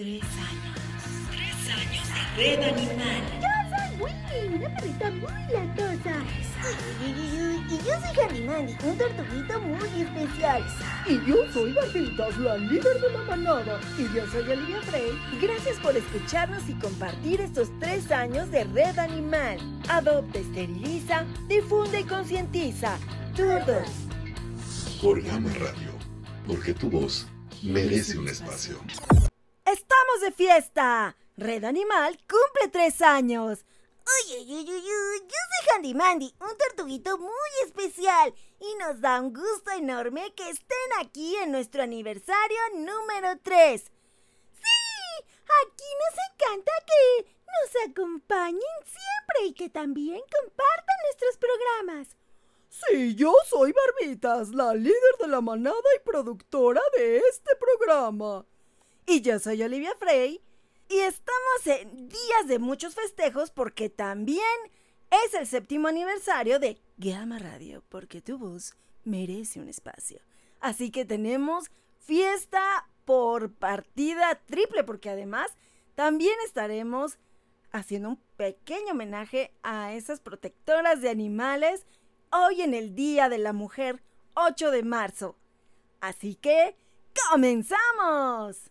Tres años. Tres años de red animal. Yo soy Willy, una perrita muy latosa. Y yo soy Handy un tortuguito muy especial. Y yo soy Barbitas, la líder de la manada. Y yo soy Olivia Frey. Gracias por escucharnos y compartir estos tres años de Red Animal. Adopta, esteriliza, difunde y concientiza. Todos. Por Gama Radio, porque tu voz merece un espacio. ¡Estamos de fiesta! Red Animal cumple tres años. Uy, yo soy Handy Mandy, un tortuguito muy especial. Y nos da un gusto enorme que estén aquí en nuestro aniversario número 3. Sí, aquí nos encanta que nos acompañen siempre y que también compartan nuestros programas. Sí, yo soy Barbitas, la líder de la manada y productora de este programa. Y yo soy Olivia Frey. Y estamos en días de muchos festejos porque también es el séptimo aniversario de Gama Radio, porque tu voz merece un espacio. Así que tenemos fiesta por partida triple, porque además también estaremos haciendo un pequeño homenaje a esas protectoras de animales hoy en el Día de la Mujer 8 de marzo. Así que, ¡comenzamos!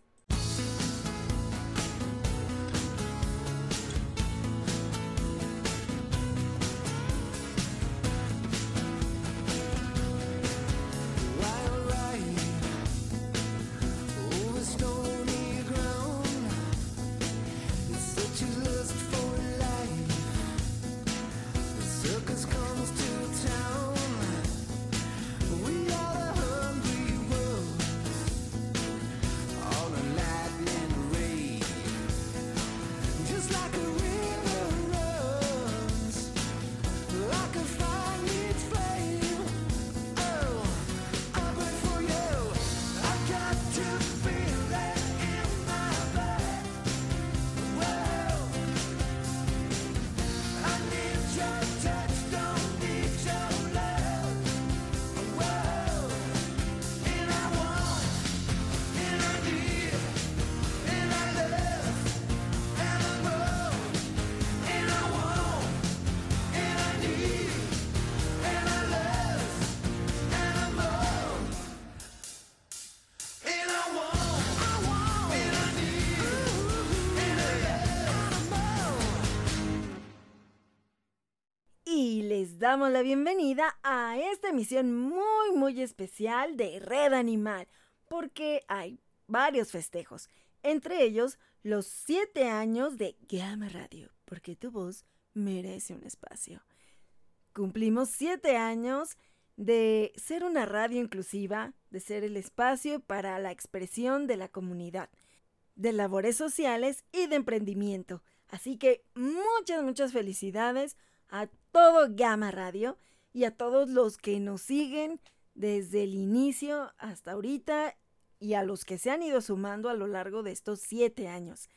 Damos la bienvenida a esta emisión muy muy especial de Red Animal, porque hay varios festejos, entre ellos los 7 años de Gamma Radio, porque tu voz merece un espacio. Cumplimos 7 años de ser una radio inclusiva, de ser el espacio para la expresión de la comunidad, de labores sociales y de emprendimiento. Así que muchas, muchas felicidades a todo Gama Radio y a todos los que nos siguen desde el inicio hasta ahorita y a los que se han ido sumando a lo largo de estos siete años.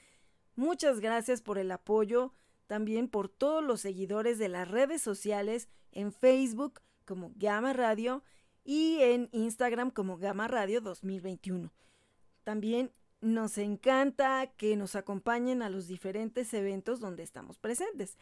Muchas gracias por el apoyo, también por todos los seguidores de las redes sociales en Facebook como Gama Radio y en Instagram como Gama Radio 2021. También nos encanta que nos acompañen a los diferentes eventos donde estamos presentes.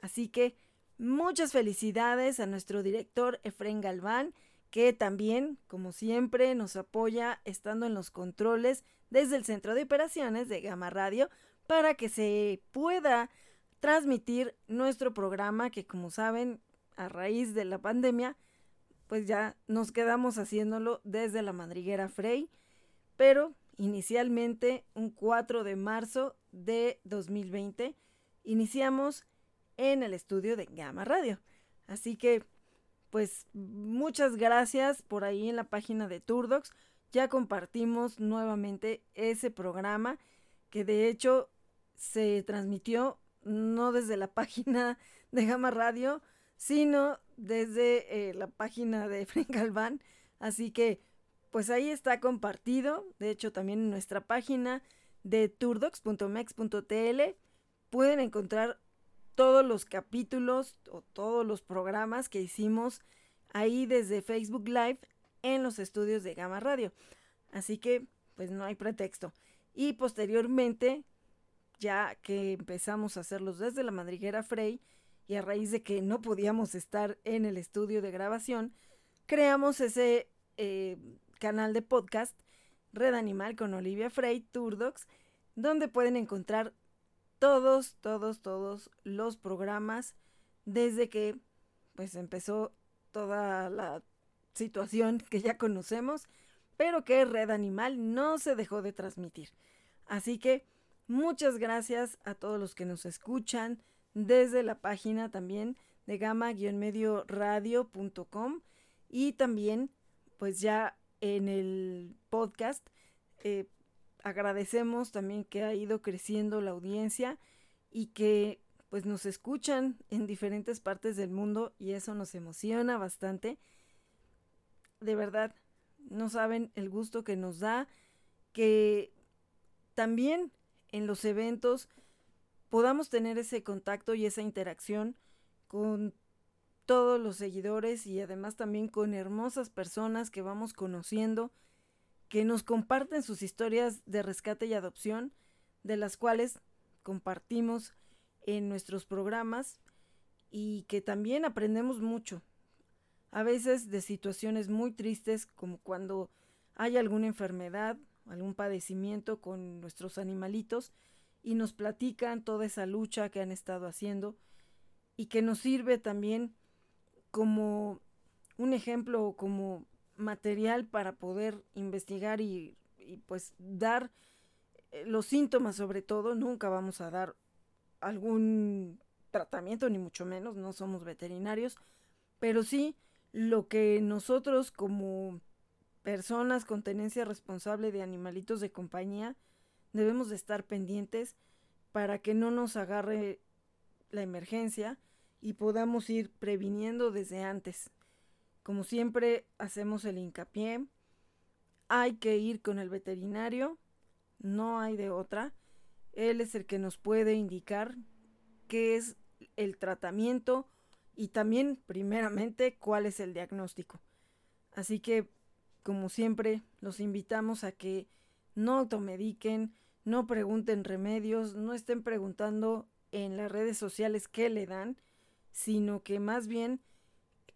Así que Muchas felicidades a nuestro director Efren Galván, que también, como siempre, nos apoya estando en los controles desde el centro de operaciones de Gama Radio para que se pueda transmitir nuestro programa que como saben a raíz de la pandemia pues ya nos quedamos haciéndolo desde la madriguera Frey pero inicialmente un 4 de marzo de 2020 iniciamos en el estudio de Gama Radio. Así que, pues muchas gracias por ahí en la página de Turdox. Ya compartimos nuevamente ese programa que de hecho se transmitió no desde la página de Gama Radio, sino desde eh, la página de Frank Galván. Así que, pues ahí está compartido. De hecho, también en nuestra página de turdox.mex.tl pueden encontrar todos los capítulos o todos los programas que hicimos ahí desde Facebook Live en los estudios de Gama Radio. Así que, pues no hay pretexto. Y posteriormente, ya que empezamos a hacerlos desde la madriguera Frey, y a raíz de que no podíamos estar en el estudio de grabación, creamos ese eh, canal de podcast Red Animal con Olivia Frey, Turdox, donde pueden encontrar todos, todos, todos los programas desde que pues empezó toda la situación que ya conocemos, pero que Red Animal no se dejó de transmitir. Así que muchas gracias a todos los que nos escuchan desde la página también de gama-medio-radio.com y también pues ya en el podcast eh, agradecemos también que ha ido creciendo la audiencia y que pues nos escuchan en diferentes partes del mundo y eso nos emociona bastante. De verdad, no saben el gusto que nos da que también en los eventos podamos tener ese contacto y esa interacción con todos los seguidores y además también con hermosas personas que vamos conociendo que nos comparten sus historias de rescate y adopción, de las cuales compartimos en nuestros programas y que también aprendemos mucho. A veces de situaciones muy tristes como cuando hay alguna enfermedad, algún padecimiento con nuestros animalitos y nos platican toda esa lucha que han estado haciendo y que nos sirve también como un ejemplo, como material para poder investigar y, pues dar eh, los síntomas sobre todo. Nunca vamos a dar algún tratamiento, ni mucho menos, no somos veterinarios, pero sí lo que nosotros como personas con tenencia responsable de animalitos de compañía debemos de estar pendientes para que no nos agarre la emergencia y podamos ir previniendo desde antes. Como siempre hacemos el hincapié, hay que ir con el veterinario, no hay de otra. Él es el que nos puede indicar qué es el tratamiento y también, primeramente, cuál es el diagnóstico. Así que, como siempre, los invitamos a que no automediquen, no pregunten remedios, no estén preguntando en las redes sociales qué le dan, sino que más bien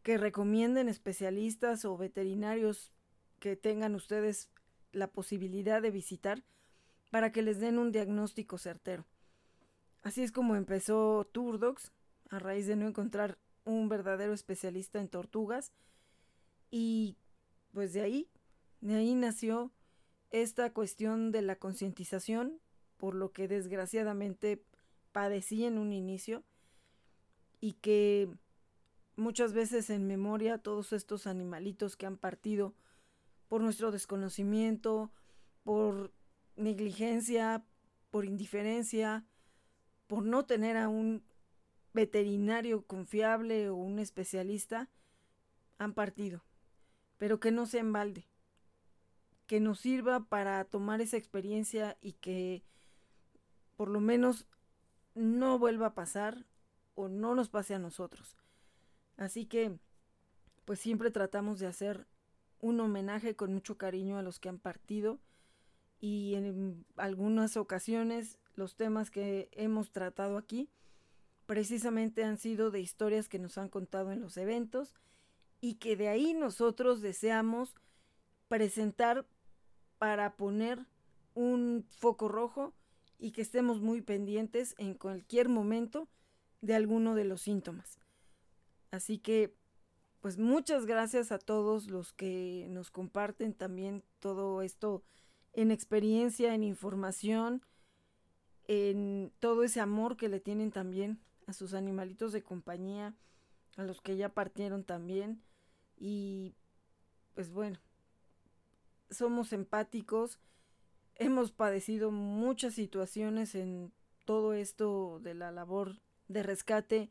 que recomienden especialistas o veterinarios que tengan ustedes la posibilidad de visitar para que les den un diagnóstico certero. Así es como empezó Turdox, a raíz de no encontrar un verdadero especialista en tortugas. Y pues de ahí, de ahí nació esta cuestión de la concientización, por lo que desgraciadamente padecí en un inicio y que muchas veces en memoria todos estos animalitos que han partido por nuestro desconocimiento, por negligencia, por indiferencia, por no tener a un veterinario confiable o un especialista, han partido. Pero que no sea en balde, que nos sirva para tomar esa experiencia y que por lo menos no vuelva a pasar o no nos pase a nosotros. Así que, pues siempre tratamos de hacer un homenaje con mucho cariño a los que han partido y en algunas ocasiones los temas que hemos tratado aquí precisamente han sido de historias que nos han contado en los eventos y que de ahí nosotros deseamos presentar para poner un foco rojo y que estemos muy pendientes en cualquier momento de alguno de los síntomas. Así que, pues muchas gracias a todos los que nos comparten también todo esto en experiencia, en información, en todo ese amor que le tienen también a sus animalitos de compañía, a los que ya partieron también. Y pues bueno, somos empáticos, hemos padecido muchas situaciones en todo esto de la labor de rescate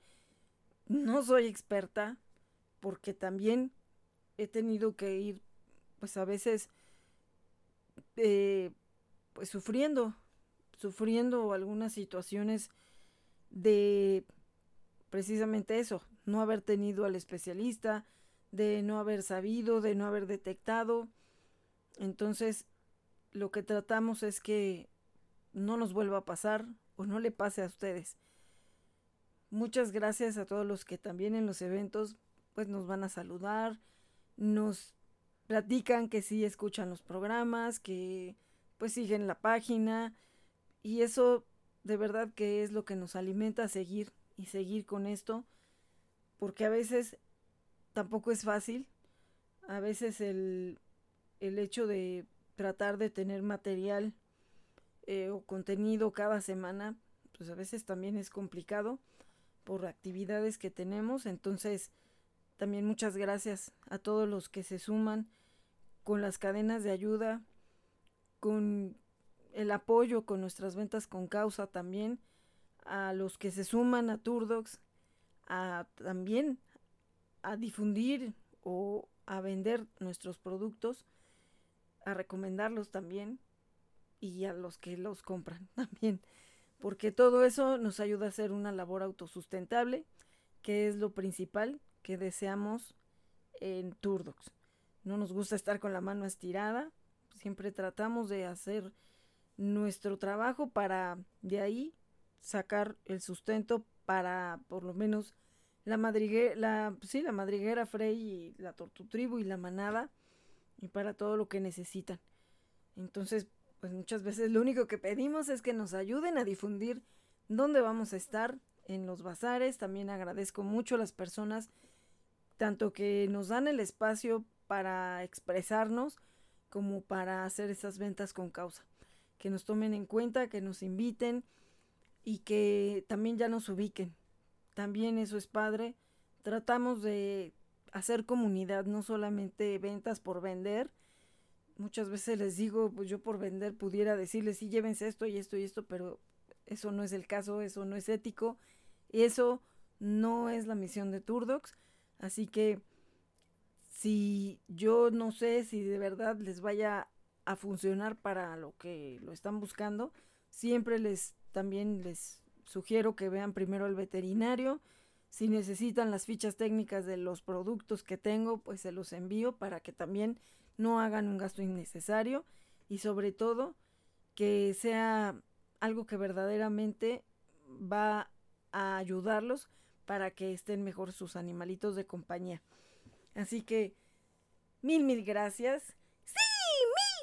no soy experta porque también he tenido que ir, pues a veces, eh, pues sufriendo, sufriendo algunas situaciones de precisamente eso, no haber tenido al especialista, de no haber sabido, de no haber detectado. Entonces, lo que tratamos es que no nos vuelva a pasar o no le pase a ustedes. Muchas gracias a todos los que también en los eventos pues nos van a saludar, nos platican que sí escuchan los programas, que pues siguen la página y eso de verdad que es lo que nos alimenta a seguir y seguir con esto, porque a veces tampoco es fácil, a veces el, el hecho de tratar de tener material eh, o contenido cada semana, pues a veces también es complicado por actividades que tenemos, entonces también muchas gracias a todos los que se suman con las cadenas de ayuda, con el apoyo con nuestras ventas con causa también, a los que se suman a Turdox, a también a difundir o a vender nuestros productos, a recomendarlos también y a los que los compran también, porque todo eso nos ayuda a hacer una labor autosustentable, que es lo principal que deseamos en Turdox. No nos gusta estar con la mano estirada, siempre tratamos de hacer nuestro trabajo para de ahí sacar el sustento para por lo menos la madriguera, la, sí, la madriguera Frey y la tortutribu y la manada y para todo lo que necesitan. Entonces, pues muchas veces lo único que pedimos es que nos ayuden a difundir dónde vamos a estar en los bazares. También agradezco mucho a las personas tanto que nos dan el espacio para expresarnos como para hacer esas ventas con causa que nos tomen en cuenta, que nos inviten y que también ya nos ubiquen. También eso es padre. Tratamos de hacer comunidad, no solamente ventas por vender. Muchas veces les digo, pues yo por vender pudiera decirles, sí, llévense esto y esto y esto, pero eso no es el caso, eso no es ético, eso no es la misión de Turdox. Así que si yo no sé si de verdad les vaya a funcionar para lo que lo están buscando, siempre les también les sugiero que vean primero el veterinario. Si necesitan las fichas técnicas de los productos que tengo, pues se los envío para que también no hagan un gasto innecesario y sobre todo que sea algo que verdaderamente va a ayudarlos para que estén mejor sus animalitos de compañía. Así que mil, mil gracias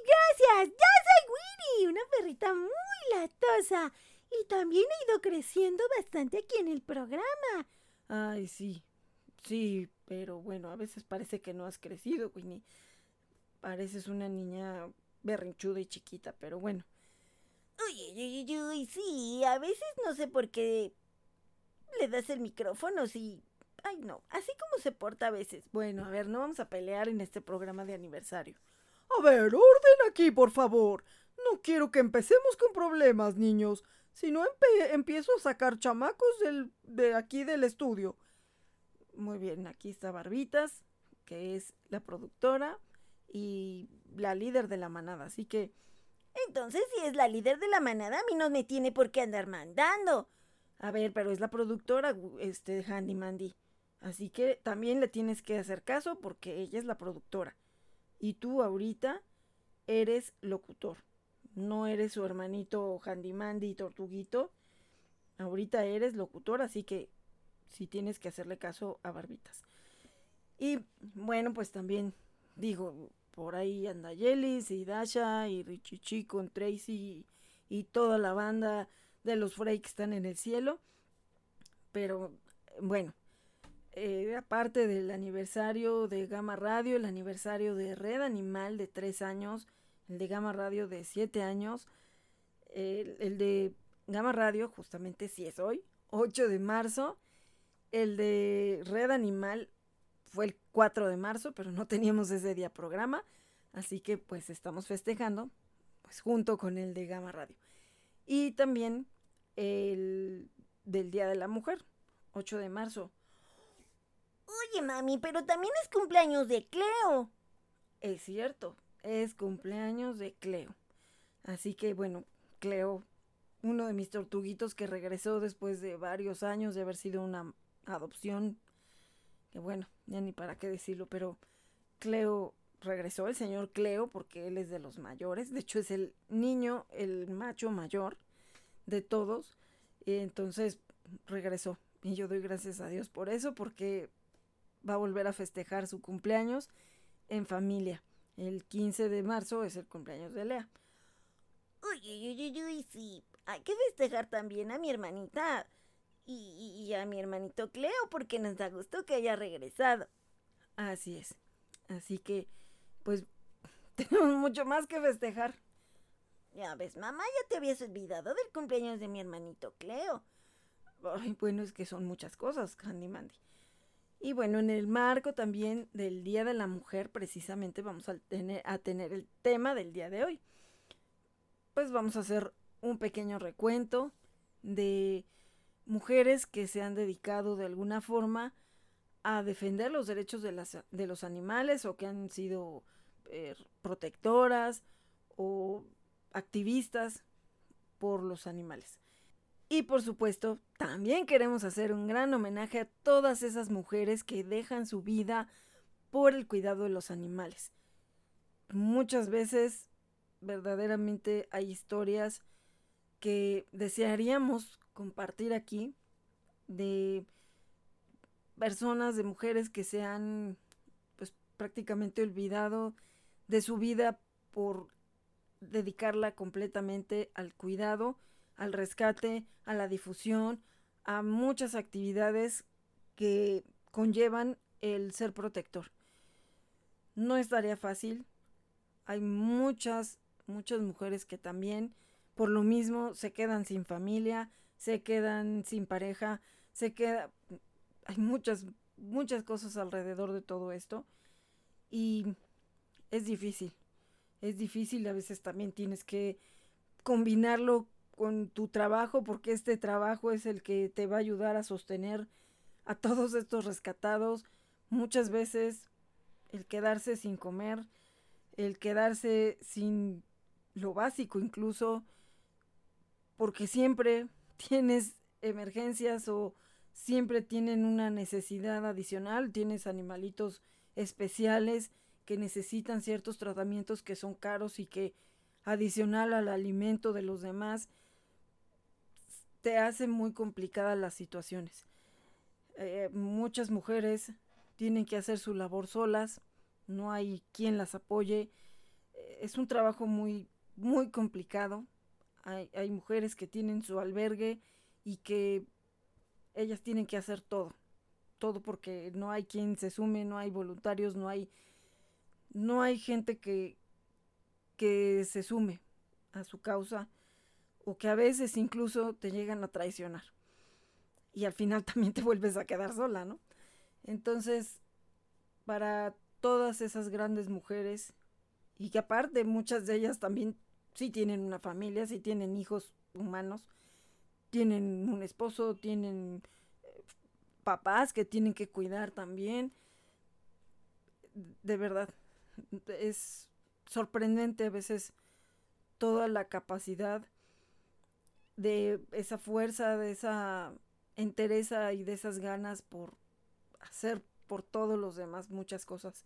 gracias. Ya soy Winnie, una perrita muy latosa. Y también he ido creciendo bastante aquí en el programa. Ay, sí. Sí, pero bueno, a veces parece que no has crecido, Winnie. Pareces una niña berrinchuda y chiquita, pero bueno. Uy, uy, uy, uy, sí, a veces no sé por qué le das el micrófono, sí. Ay, no, así como se porta a veces. Bueno, a ver, no vamos a pelear en este programa de aniversario. A ver, orden aquí, por favor. No quiero que empecemos con problemas, niños. Si no, empiezo a sacar chamacos del, de aquí del estudio. Muy bien, aquí está Barbitas, que es la productora y la líder de la manada, así que... Entonces, si es la líder de la manada, a mí no me tiene por qué andar mandando. A ver, pero es la productora, este, Handy Mandy. Así que también le tienes que hacer caso porque ella es la productora y tú ahorita eres locutor. No eres su hermanito Handymandy y Tortuguito. Ahorita eres locutor, así que sí tienes que hacerle caso a Barbitas. Y bueno, pues también digo, por ahí anda Yelis y Dasha y Richichi con Tracy y, toda la banda de los Frey que están en el cielo. Pero bueno, eh, aparte del aniversario de Gama Radio, el aniversario de Red Animal de tres años, el de Gama Radio de siete años, el, de Gama Radio justamente sí es hoy, 8 de marzo, el de Red Animal fue el 4 de marzo, pero no teníamos ese día programa, así que pues estamos festejando pues junto con el de Gama Radio. Y también el del Día de la Mujer, 8 de marzo Oye, mami, pero también es cumpleaños de Cleo. Es cierto, es cumpleaños de Cleo. Así que bueno, Cleo, uno de mis tortuguitos que regresó después de varios años de haber sido una adopción, que bueno, ya ni para qué decirlo, pero Cleo regresó el señor Cleo porque él es de los mayores, de hecho es el niño, el macho mayor de todos, y entonces regresó y yo doy gracias a Dios por eso porque va a volver a festejar su cumpleaños en familia. El 15 de marzo es el cumpleaños de Lea. Uy, uy, uy, uy, sí. Hay que festejar también a mi hermanita y, y a mi hermanito Cleo porque nos da gusto que haya regresado. Así es. Así que, pues, tenemos mucho más que festejar. Ya ves, mamá, ya te habías olvidado del cumpleaños de mi hermanito Cleo. Ay, bueno, es que son muchas cosas, Candy Mandy. Y bueno, en el marco también del Día de la Mujer, precisamente vamos a tener, a tener el tema del día de hoy. Pues vamos a hacer un pequeño recuento de mujeres que se han dedicado de alguna forma a defender los derechos de, las, de los animales o que han sido eh, protectoras o activistas por los animales. Y por supuesto, también queremos hacer un gran homenaje a todas esas mujeres que dejan su vida por el cuidado de los animales. Muchas veces, verdaderamente, hay historias que desearíamos compartir aquí de personas, de mujeres que se han pues prácticamente olvidado de su vida por dedicarla completamente al cuidado, al rescate, a la difusión, a muchas actividades que conllevan el ser protector. No es tarea fácil. Hay muchas, muchas mujeres que también por lo mismo se quedan sin familia, se quedan sin pareja, se queda hay muchas muchas cosas alrededor de todo esto y es difícil. Es difícil, a veces también tienes que combinarlo con tu trabajo porque este trabajo es el que te va a ayudar a sostener a todos estos rescatados. Muchas veces el quedarse sin comer, el quedarse sin lo básico incluso, porque siempre tienes emergencias o siempre tienen una necesidad adicional, tienes animalitos especiales que necesitan ciertos tratamientos que son caros y que adicional al alimento de los demás te hace muy complicadas las situaciones. Eh, muchas mujeres tienen que hacer su labor solas, no hay quien las apoye. Eh, es un trabajo muy, muy complicado. Hay, hay mujeres que tienen su albergue y que ellas tienen que hacer todo, todo porque no hay quien se sume, no hay voluntarios, no hay, no hay gente que, que se sume a su causa o que a veces incluso te llegan a traicionar. Y al final también te vuelves a quedar sola, ¿no? Entonces, para todas esas grandes mujeres, y que aparte muchas de ellas también sí tienen una familia, sí tienen hijos humanos, tienen un esposo, tienen eh, papás que tienen que cuidar también. De verdad, es sorprendente a veces toda la capacidad de esa fuerza, de esa entereza y de esas ganas por hacer por todos los demás muchas cosas.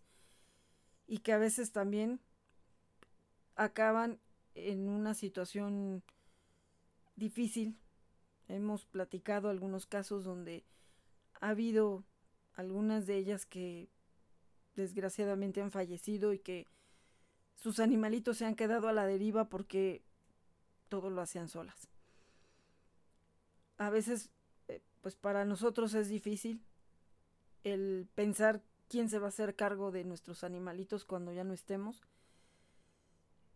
Y que a veces también acaban en una situación difícil Hemos platicado algunos casos donde ha habido algunas de ellas que desgraciadamente han fallecido y que sus animalitos se han quedado a la deriva porque todo lo hacían solas. A veces, eh, pues para nosotros es difícil el pensar quién se va a hacer cargo de nuestros animalitos cuando ya no estemos.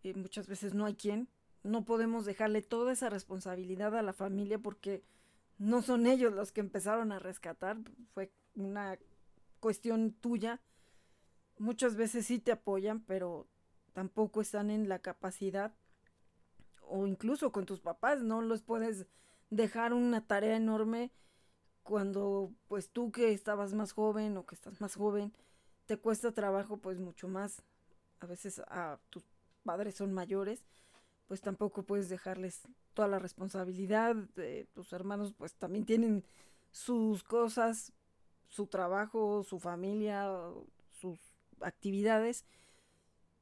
Eh, muchas veces no hay quien no podemos dejarle toda esa responsabilidad a la familia porque no son ellos los que empezaron a rescatar, fue una cuestión tuya. Muchas veces sí te apoyan, pero tampoco están en la capacidad o incluso con tus papás no los puedes dejar una tarea enorme cuando pues tú que estabas más joven o que estás más joven te cuesta trabajo pues mucho más a veces a tus padres son mayores pues tampoco puedes dejarles toda la responsabilidad. de tus hermanos pues también tienen sus cosas, su trabajo, su familia, sus actividades.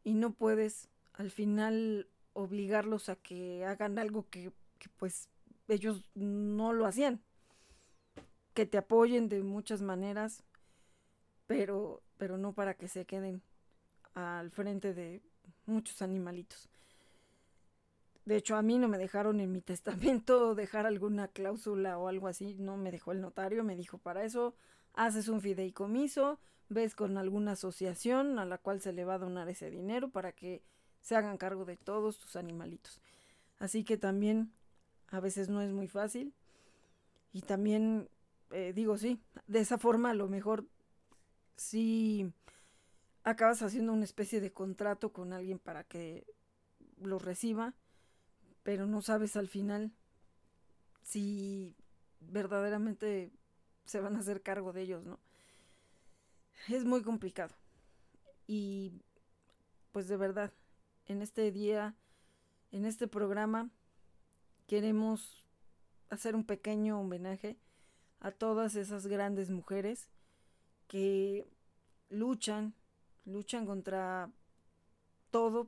y no puedes al final obligarlos a que hagan algo que, que pues ellos no lo hacían. Que te apoyen de muchas maneras, pero, pero no para que se queden al frente de muchos animalitos. De hecho, a mí no me dejaron en mi testamento dejar alguna cláusula o algo así, no me dejó el notario, me dijo, para eso haces un fideicomiso, ves con alguna asociación a la cual se le va a donar ese dinero para que se hagan cargo de todos tus animalitos. Así que también a veces no es muy fácil. Y también eh, digo, sí, de esa forma a lo mejor sí acabas haciendo una especie de contrato con alguien para que lo reciba, pero no sabes al final si verdaderamente se van a hacer cargo de ellos, ¿no? Es muy complicado. Y pues de verdad, en este día, en este programa, queremos hacer un pequeño homenaje a todas esas grandes mujeres que luchan, luchan contra todo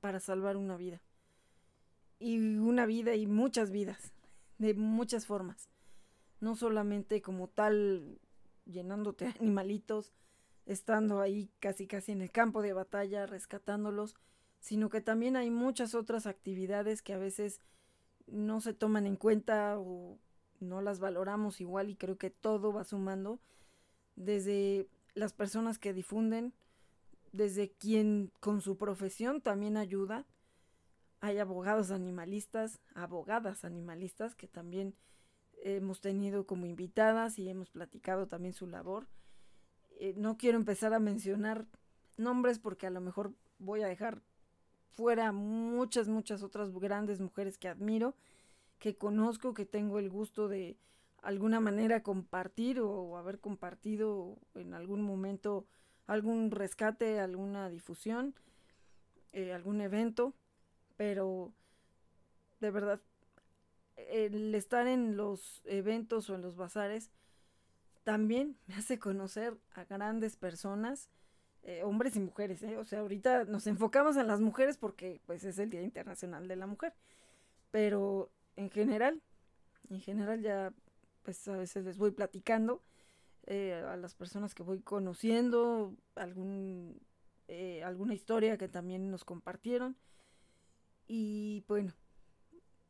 para salvar una vida. Y una vida y muchas vidas, de muchas formas. No solamente como tal llenándote animalitos, estando ahí casi casi en el campo de batalla, rescatándolos, sino que también hay muchas otras actividades que a veces no se toman en cuenta o no las valoramos igual y creo que todo va sumando desde las personas que difunden, desde quien con su profesión también ayuda. Hay abogados animalistas, abogadas animalistas que también hemos tenido como invitadas y hemos platicado también su labor. Eh, no quiero empezar a mencionar nombres porque a lo mejor voy a dejar fuera muchas, muchas otras grandes mujeres que admiro, que conozco, que tengo el gusto de alguna manera compartir o haber compartido en algún momento algún rescate, alguna difusión, eh, algún evento, pero de verdad el estar en los eventos o en los bazares también me hace conocer a grandes personas, eh, hombres y mujeres. ¿eh? O sea, ahorita nos enfocamos en las mujeres porque pues es el Día Internacional de la Mujer. Pero en general, en general ya pues a veces les voy platicando eh, a las personas que voy conociendo, algún, alguna historia que también nos compartieron. Y bueno,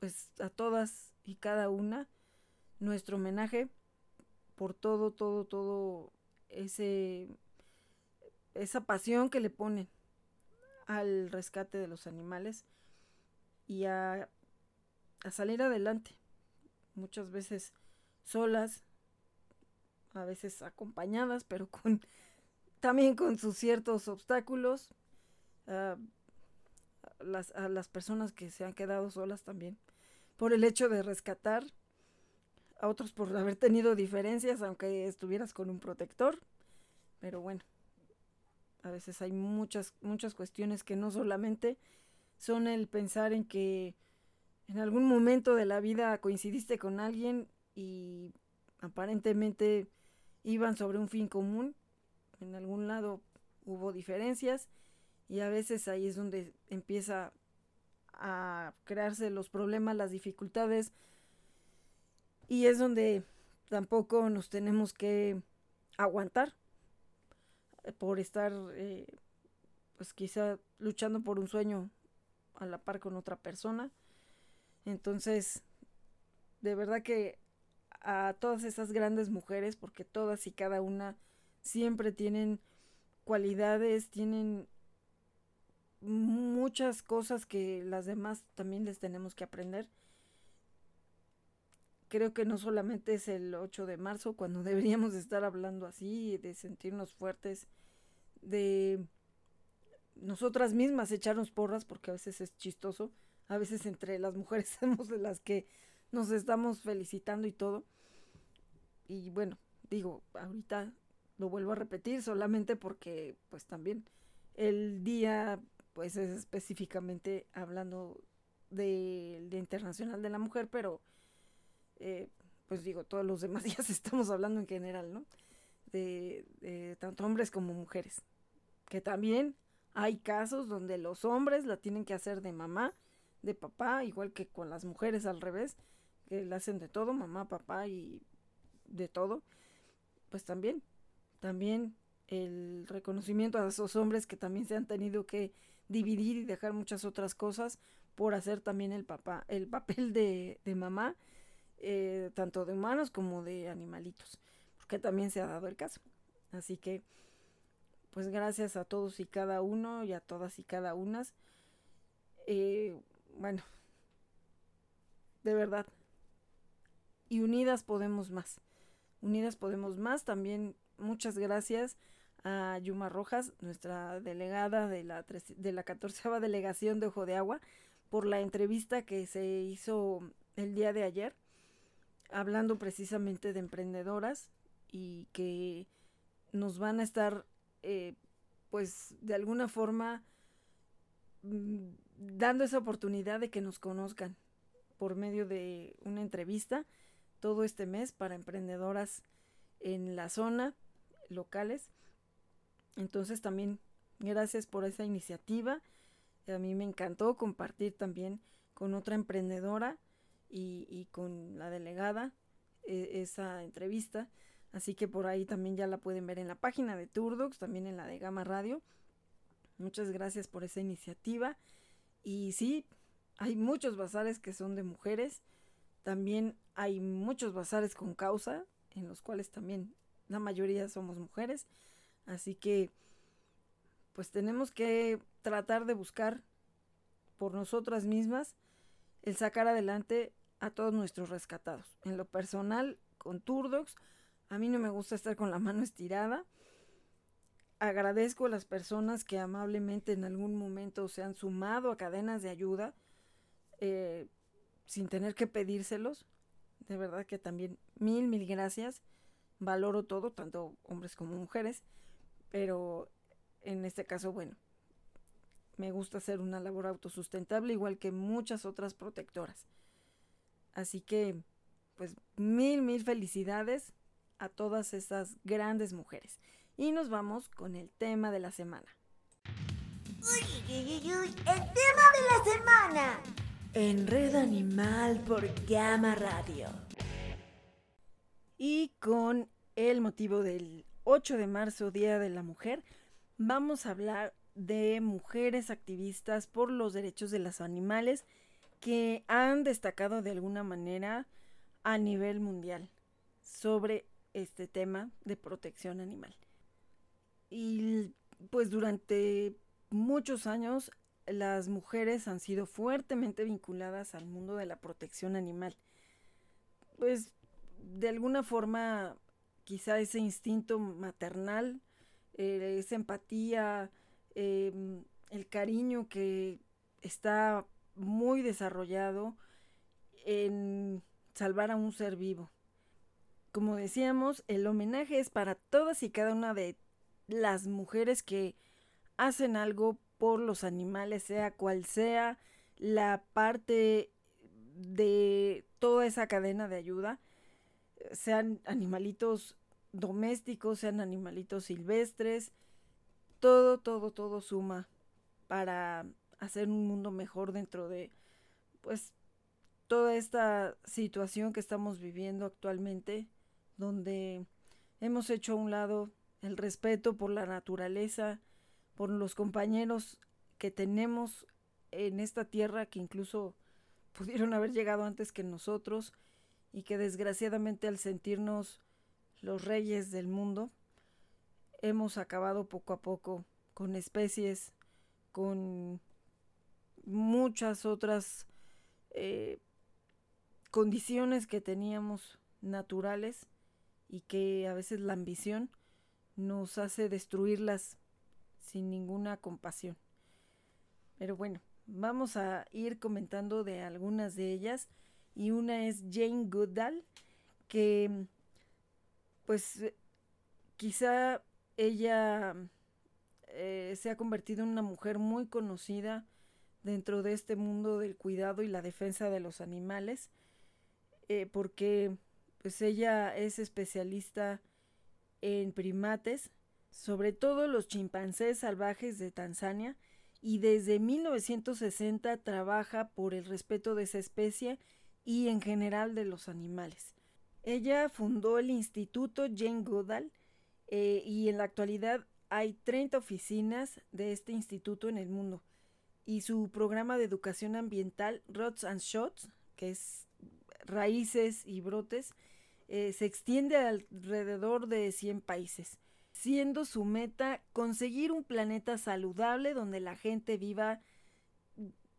pues a todas y cada una nuestro homenaje por todo, todo, todo ese esa pasión que le ponen al rescate de los animales y a, a salir adelante. Muchas veces solas, a veces acompañadas, pero con también con sus ciertos obstáculos. Uh, las, a las personas que se han quedado solas también por el hecho de rescatar, a otros por haber tenido diferencias, aunque estuvieras con un protector. Pero bueno, a veces hay muchas, muchas cuestiones que no solamente son el pensar en que en algún momento de la vida coincidiste con alguien y aparentemente iban sobre un fin común, en algún lado hubo diferencias y a veces ahí es donde empieza a crearse los problemas, las dificultades. Y es donde tampoco nos tenemos que aguantar por estar, eh, pues quizá luchando por un sueño a la par con otra persona. Entonces, de verdad que a todas esas grandes mujeres, porque todas y cada una siempre tienen cualidades, tienen muchas cosas que las demás también les tenemos que aprender. Creo que no solamente es el 8 de marzo cuando deberíamos estar hablando así, de sentirnos fuertes, de nosotras mismas echarnos porras, porque a veces es chistoso, a veces entre las mujeres somos de las que nos estamos felicitando y todo. Y bueno, digo, ahorita lo vuelvo a repetir solamente porque pues también el día pues es específicamente hablando del Día Internacional de la Mujer, pero eh, pues digo, todos los demás días estamos hablando en general, ¿no? De, tanto hombres como mujeres, que también Hay casos donde los hombres la tienen que hacer de mamá, de papá, igual que con las mujeres al revés, que la hacen de todo, mamá, papá y de todo. Pues también, también el reconocimiento a esos hombres que también se han tenido que dividir y dejar muchas otras cosas por hacer también el papá, el papel de, de mamá, eh, tanto de humanos como de animalitos, porque también se ha dado el caso. Así que pues gracias a todos y cada uno y a todas y cada unas. Eh, bueno, de verdad. Y unidas podemos más. Unidas podemos más. También muchas gracias a Yuma Rojas, nuestra delegada de la, de la 14 delegación de Ojo de Agua, por la entrevista que se hizo el día de ayer, hablando precisamente de emprendedoras y que nos van a estar eh, pues de alguna forma mm, dando esa oportunidad de que nos conozcan por medio de una entrevista todo este mes para emprendedoras en la zona locales. Entonces también gracias por esa iniciativa. A mí me encantó compartir también con otra emprendedora y, con la delegada eh, esa entrevista Así que por ahí también ya la pueden ver en la página de Turdox, también en la de Gama Radio. Muchas gracias por esa iniciativa. Y sí, hay muchos bazares que son de mujeres. También hay muchos bazares con causa, en los cuales también la mayoría somos mujeres. Así que, pues tenemos que tratar de buscar por nosotras mismas el sacar adelante a todos nuestros rescatados. En lo personal, con Turdox, a mí no me gusta estar con la mano estirada. Agradezco a las personas que amablemente en algún momento se han sumado a cadenas de ayuda eh, sin tener que pedírselos. De verdad que también mil, mil gracias. Valoro todo, tanto hombres como mujeres. Pero en este caso, bueno, me gusta hacer una labor autosustentable igual que muchas otras protectoras. Así que, pues mil, mil felicidades a todas esas grandes mujeres. Y nos vamos con el tema de la semana. Uy, uy, uy, el tema de la semana. En Red Animal por Gama Radio. Y con el motivo del 8 de marzo, Día de la Mujer, vamos a hablar de mujeres activistas por los derechos de los animales que han destacado de alguna manera a nivel mundial sobre este tema de protección animal. Y pues durante muchos años las mujeres han sido fuertemente vinculadas al mundo de la protección animal. Pues de alguna forma quizá ese instinto maternal, eh, esa empatía, em, el cariño que está muy desarrollado en salvar a un ser vivo. Como decíamos, el homenaje es para todas y cada una de las mujeres que hacen algo por los animales, sea cual sea la parte de toda esa cadena de ayuda, sean animalitos domésticos, sean animalitos silvestres, todo, todo, todo suma para hacer un mundo mejor dentro de, pues, toda esta situación que estamos viviendo actualmente donde hemos hecho a un lado el respeto por la naturaleza, por los compañeros que tenemos en esta tierra que incluso pudieron haber llegado antes que nosotros y que desgraciadamente al sentirnos los reyes del mundo, hemos acabado poco a poco con especies, con muchas otras eh, condiciones que teníamos naturales y que a veces la ambición nos hace destruirlas sin ninguna compasión. Pero bueno, vamos a ir comentando de algunas de ellas y una es Jane Goodall que pues quizá ella eh, se ha convertido en una mujer muy conocida dentro de este mundo del cuidado y la defensa de los animales eh, porque pues ella es especialista en primates, sobre todo los chimpancés salvajes de Tanzania, y desde 1960 trabaja por el respeto de esa especie y en general de los animales. Ella fundó el Instituto Jane Goodall eh, y en la actualidad hay 30 oficinas de este instituto en el mundo y su programa de educación ambiental Rots and Shots, que es raíces y brotes, eh, se extiende alrededor de 100 países, siendo su meta conseguir un planeta saludable donde la gente viva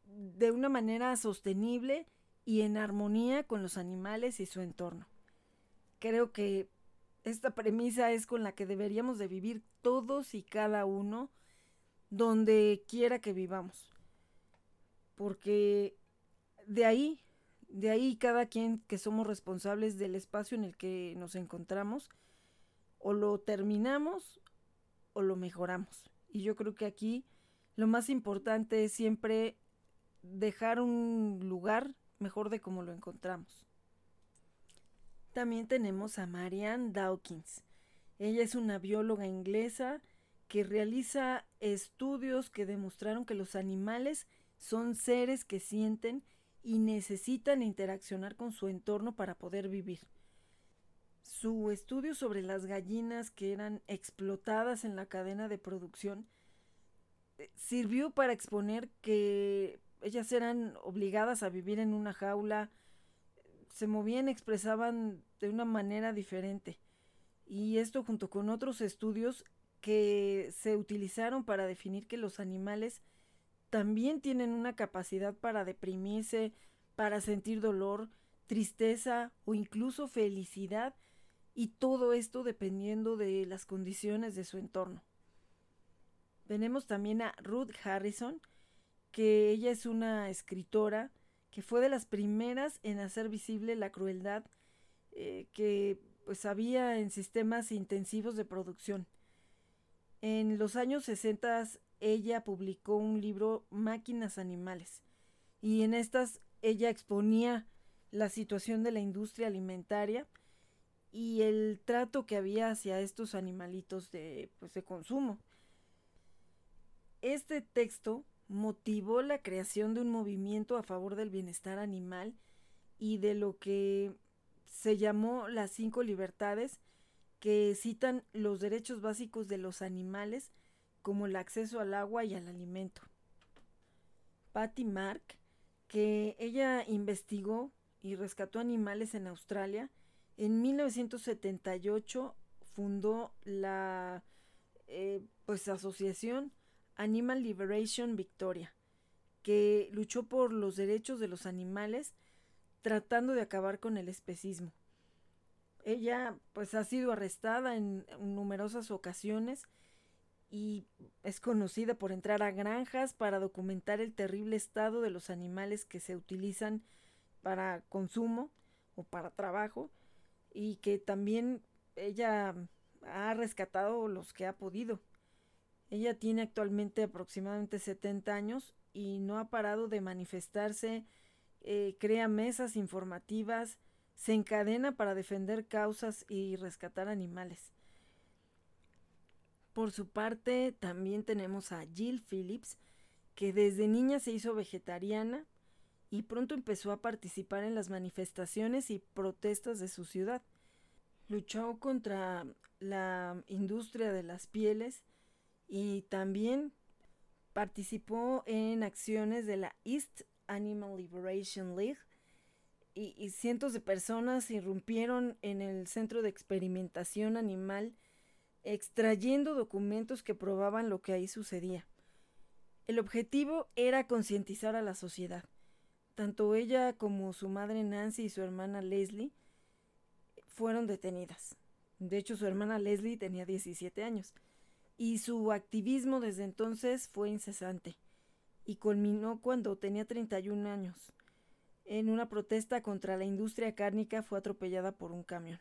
de una manera sostenible y en armonía con los animales y su entorno. Creo que esta premisa es con la que deberíamos de vivir todos y cada uno donde quiera que vivamos. Porque de ahí, de ahí cada quien que somos responsables del espacio en el que nos encontramos, o lo terminamos o lo mejoramos. Y yo creo que aquí lo más importante es siempre dejar un lugar mejor de como lo encontramos. También tenemos a Marianne Dawkins. Ella es una bióloga inglesa que realiza estudios que demostraron que los animales son seres que sienten y necesitan interaccionar con su entorno para poder vivir. Su estudio sobre las gallinas que eran explotadas en la cadena de producción eh, sirvió para exponer que ellas eran obligadas a vivir en una jaula, se movían, expresaban de una manera diferente. Y esto junto con otros estudios que se utilizaron para definir que los animales también tienen una capacidad para deprimirse, para sentir dolor, tristeza o incluso felicidad, y todo esto dependiendo de las condiciones de su entorno. Tenemos también a Ruth Harrison, que ella es una escritora que fue de las primeras en hacer visible la crueldad eh, que pues había en sistemas intensivos de producción. En los años 60 ella publicó un libro Máquinas Animales y en estas ella exponía la situación de la industria alimentaria y el trato que había hacia estos animalitos de, pues, de consumo. Este texto motivó la creación de un movimiento a favor del bienestar animal y de lo que se llamó las cinco libertades que citan los derechos básicos de los animales como el acceso al agua y al alimento. Patty Mark, que ella investigó y rescató animales en Australia, en 1978 fundó la eh, pues, asociación Animal Liberation Victoria, que luchó por los derechos de los animales tratando de acabar con el especismo. Ella pues ha sido arrestada en numerosas ocasiones y es conocida por entrar a granjas para documentar el terrible estado de los animales que se utilizan para consumo o para trabajo y que también ella ha rescatado los que ha podido. Ella tiene actualmente aproximadamente 70 años y no ha parado de manifestarse eh, crea mesas informativas, se encadena para defender causas y rescatar animales. Por su parte, también tenemos a Jill Phillips, que desde niña se hizo vegetariana y pronto empezó a participar en las manifestaciones y protestas de su ciudad. Luchó contra la industria de las pieles y también participó en acciones de la East Animal Liberation League y, cientos de personas irrumpieron en el centro de experimentación animal extrayendo documentos que probaban lo que ahí sucedía. El objetivo era concientizar a la sociedad. Tanto ella como su madre Nancy y su hermana Leslie fueron detenidas. De hecho, su hermana Leslie tenía 17 años y su activismo desde entonces fue incesante y culminó cuando tenía 31 años. En una protesta contra la industria cárnica fue atropellada por un camión.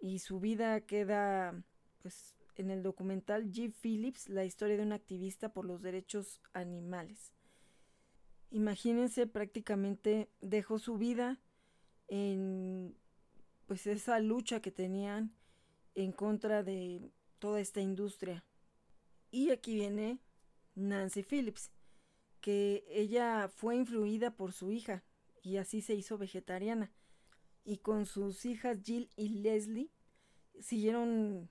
Y su vida queda pues en el documental G. Phillips, la historia de un activista por los derechos animales. Imagínense, prácticamente dejó su vida en pues esa lucha que tenían en contra de toda esta industria. Y aquí viene Nancy Phillips, que ella fue influida por su hija y así se hizo vegetariana. Y con sus hijas Jill y Leslie siguieron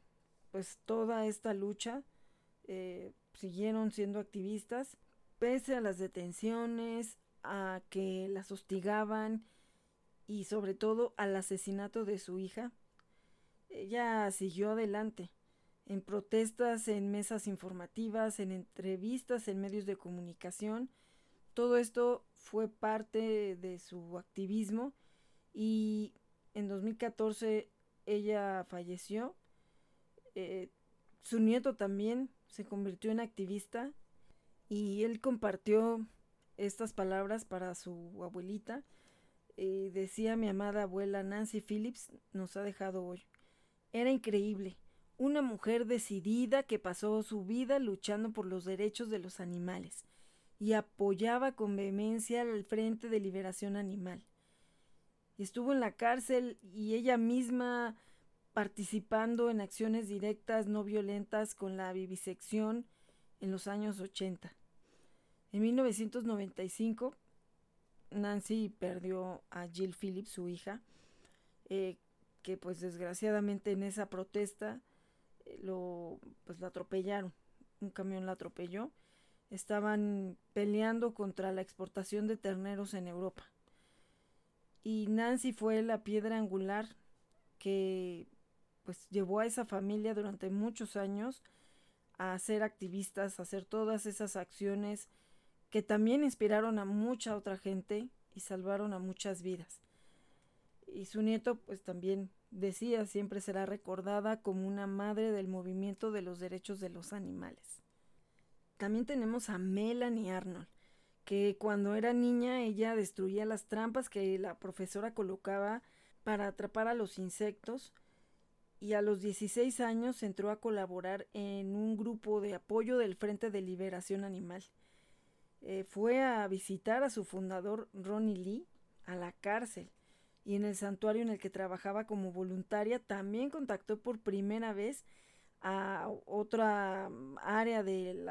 pues toda esta lucha, eh, siguieron siendo activistas, pese a las detenciones, a que las hostigaban y sobre todo al asesinato de su hija, ella siguió adelante en protestas, en mesas informativas, en entrevistas, en medios de comunicación. Todo esto fue parte de su activismo y en 2014 ella falleció. Eh, su nieto también se convirtió en activista y él compartió estas palabras para su abuelita. Eh, decía mi amada abuela Nancy Phillips nos ha dejado hoy. Era increíble una mujer decidida que pasó su vida luchando por los derechos de los animales y apoyaba con vehemencia al Frente de Liberación Animal. estuvo en la cárcel y ella misma participando en acciones directas no violentas con la vivisección en los años 80. En 1995, Nancy perdió a Jill Phillips, su hija, eh, que pues desgraciadamente en esa protesta lo pues la atropellaron. Un camión la atropelló. Estaban peleando contra la exportación de terneros en Europa. Y Nancy fue la piedra angular que pues llevó a esa familia durante muchos años a ser activistas, a hacer todas esas acciones que también inspiraron a mucha otra gente y salvaron a muchas vidas. Y su nieto pues también decía, siempre será recordada como una madre del movimiento de los derechos de los animales. También tenemos a Melanie Arnold, que cuando era niña ella destruía las trampas que la profesora colocaba para atrapar a los insectos y a los 16 años entró a colaborar en un grupo de apoyo del Frente de Liberación Animal. Eh, fue a visitar a su fundador Ronnie Lee a la cárcel y en el santuario en el que trabajaba como voluntaria también contactó por primera vez a otra mm, área de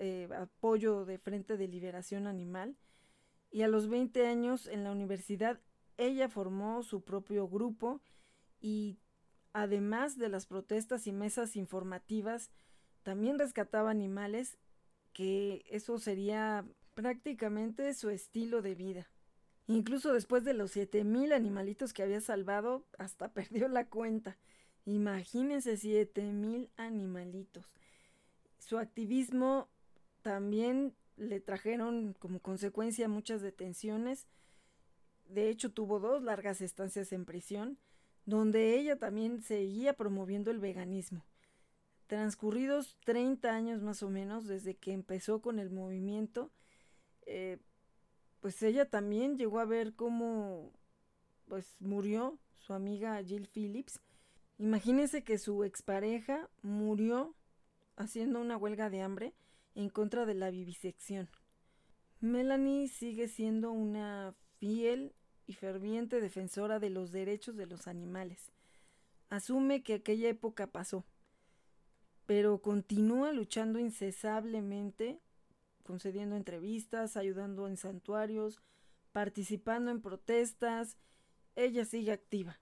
eh, apoyo de Frente de Liberación Animal y a los 20 años en la universidad ella formó su propio grupo y además de las protestas y mesas informativas también rescataba animales que eso sería prácticamente su estilo de vida. Incluso después de los siete mil animalitos que había salvado, hasta perdió la cuenta. Imagínense siete mil animalitos. Su activismo también le trajeron como consecuencia muchas detenciones. De hecho, tuvo dos largas estancias en prisión, donde ella también seguía promoviendo el veganismo. Transcurridos 30 años más o menos desde que empezó con el movimiento, eh, pues ella también llegó a ver cómo pues murió su amiga Jill Phillips. Imagínense que su expareja murió haciendo una huelga de hambre en contra de la vivisección. Melanie sigue siendo una fiel y ferviente defensora de los derechos de los animales. Asume que aquella época pasó, pero continúa luchando incesablemente concediendo entrevistas, ayudando en santuarios, participando en protestas. Ella sigue activa.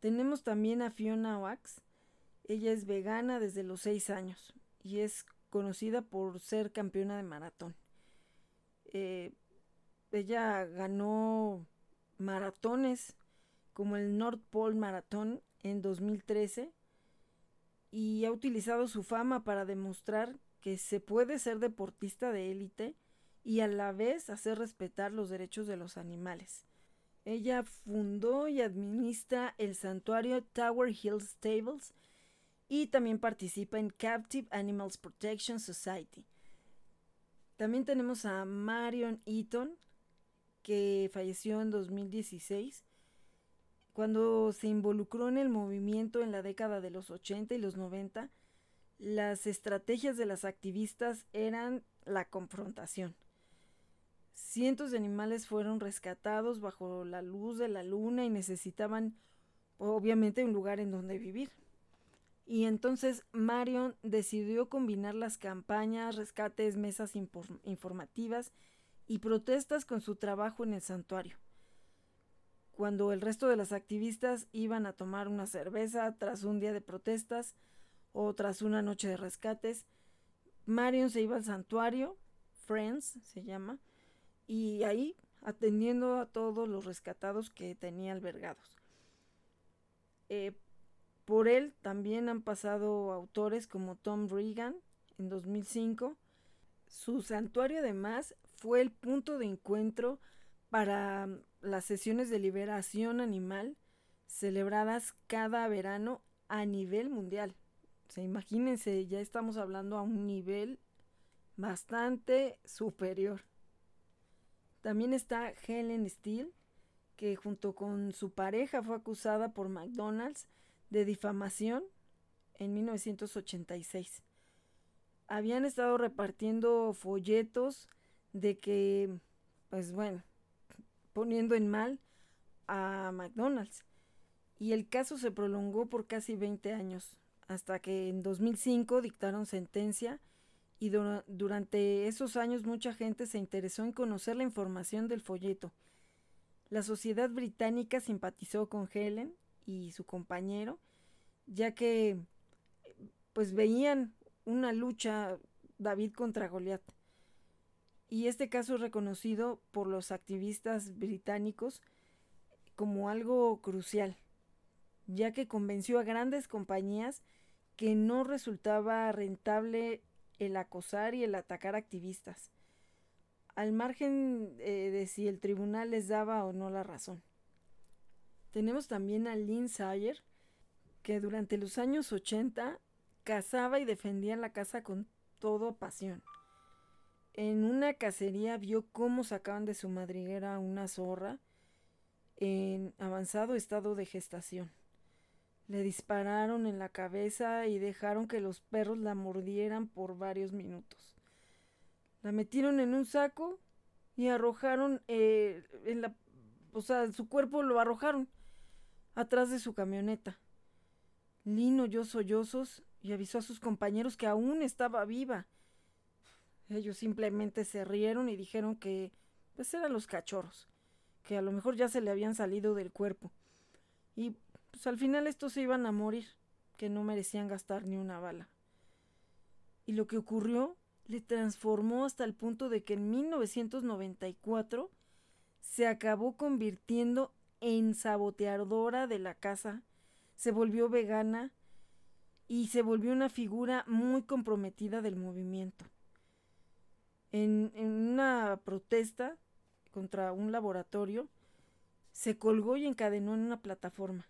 Tenemos también a Fiona Wax. Ella es vegana desde los seis años y es conocida por ser campeona de maratón. Eh, ella ganó maratones como el North Pole Marathon en 2013 y ha utilizado su fama para demostrar que se puede ser deportista de élite y a la vez hacer respetar los derechos de los animales. Ella fundó y administra el santuario Tower Hill Stables y también participa en Captive Animals Protection Society. También tenemos a Marion Eaton, que falleció en 2016, cuando se involucró en el movimiento en la década de los 80 y los 90 las estrategias de las activistas eran la confrontación. Cientos de animales fueron rescatados bajo la luz de la luna y necesitaban obviamente un lugar en donde vivir. Y entonces Marion decidió combinar las campañas, rescates, mesas informativas y protestas con su trabajo en el santuario. Cuando el resto de las activistas iban a tomar una cerveza tras un día de protestas o tras una noche de rescates, Marion se iba al santuario, Friends se llama, y ahí atendiendo a todos los rescatados que tenía albergados. Eh, por él también han pasado autores como Tom Regan en 2005. Su santuario además fue el punto de encuentro para las sesiones de liberación animal celebradas cada verano a nivel mundial. O imagínense, ya estamos hablando a un nivel bastante superior. También está Helen Steele, que junto con su pareja fue acusada por McDonald's de difamación en 1986. Habían estado repartiendo folletos de que, pues bueno, poniendo en mal a McDonald's. Y el caso se prolongó por casi 20 años, hasta que en 2005 dictaron sentencia y durante esos años mucha gente se interesó en conocer la información del folleto. La sociedad británica simpatizó con Helen y su compañero, ya que pues veían una lucha David contra Goliat. Y este caso es reconocido por los activistas británicos como algo crucial, ya que convenció a grandes compañías que no resultaba rentable el acosar y el atacar activistas, al margen eh, de si el tribunal les daba o no la razón. Tenemos también a Lynn Sayer, que durante los años 80 cazaba y defendía la casa con toda pasión. En una cacería vio cómo sacaban de su madriguera una zorra en avanzado estado de gestación. Le dispararon en la cabeza y dejaron que los perros la mordieran por varios minutos. La metieron en un saco y arrojaron eh, en la, o sea, su cuerpo lo arrojaron atrás de su camioneta. Lino oyó sollozos y avisó a sus compañeros que aún estaba viva. Ellos simplemente se rieron y dijeron que pues eran los cachorros, que a lo mejor ya se le habían salido del cuerpo. Y pues al final estos se iban a morir, que no merecían gastar ni una bala. Y lo que ocurrió le transformó hasta el punto de que en 1994 se acabó convirtiendo en saboteadora de la casa, se volvió vegana y se volvió una figura muy comprometida del movimiento. En, una protesta contra un laboratorio, se colgó y encadenó en una plataforma.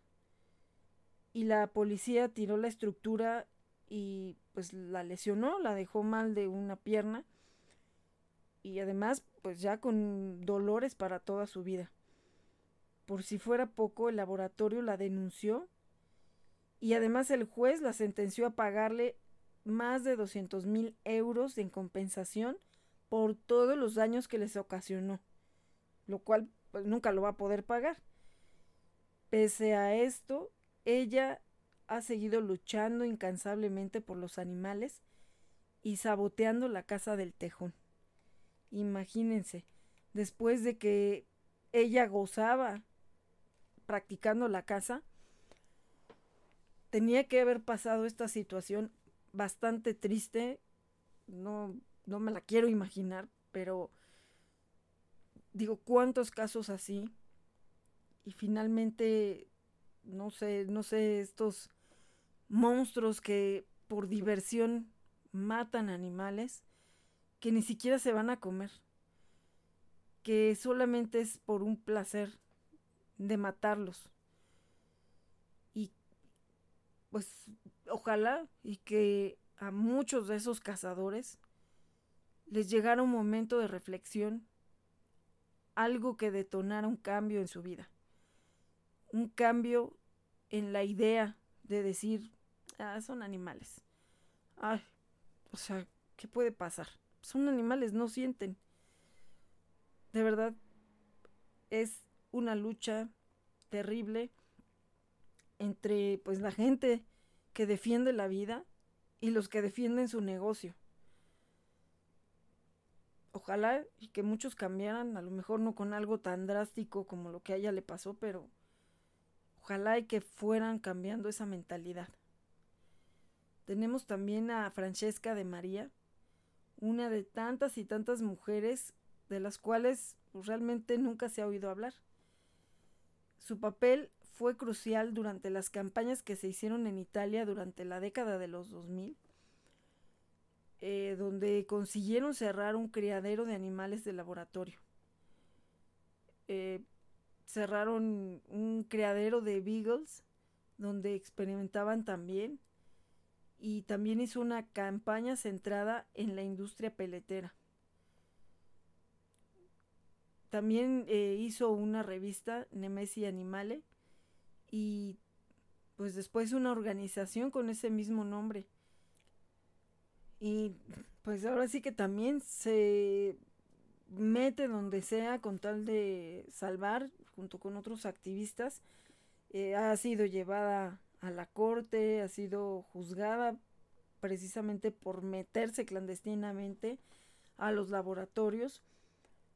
Y la policía tiró la estructura y pues la lesionó, la dejó mal de una pierna y además pues ya con dolores para toda su vida. Por si fuera poco, el laboratorio la denunció y además el juez la sentenció a pagarle más de 200 mil euros en compensación por todos los daños que les ocasionó, lo cual pues, nunca lo va a poder pagar. Pese a esto, ella ha seguido luchando incansablemente por los animales y saboteando la casa del tejón. Imagínense, después de que ella gozaba practicando la casa, tenía que haber pasado esta situación bastante triste. No, no me la quiero imaginar, pero digo, ¿cuántos casos así? Y finalmente, no sé, no sé, estos monstruos que por diversión matan animales que ni siquiera se van a comer, que solamente es por un placer de matarlos. Y pues ojalá y que a muchos de esos cazadores les llegara un momento de reflexión, algo que detonara un cambio en su vida, un cambio en la idea de decir, ah, son animales. Ay, o sea, ¿qué puede pasar? Son animales, no sienten. De verdad, es una lucha terrible entre pues la gente que defiende la vida y los que defienden su negocio. Ojalá y que muchos cambiaran, a lo mejor no con algo tan drástico como lo que a ella le pasó, pero ojalá y que fueran cambiando esa mentalidad. Tenemos también a Francesca de María, una de tantas y tantas mujeres de las cuales pues, realmente nunca se ha oído hablar. Su papel fue crucial durante las campañas que se hicieron en Italia durante la década de los 2000, eh, donde consiguieron cerrar un criadero de animales de laboratorio. Eh, cerraron un criadero de beagles donde experimentaban también y también hizo una campaña centrada en la industria peletera. También eh, hizo una revista, Nemesi Animale, y pues después una organización con ese mismo nombre. Y pues ahora sí que también se mete donde sea con tal de salvar, junto con otros activistas. Eh, ha sido llevada a la corte, ha sido juzgada precisamente por meterse clandestinamente a los laboratorios.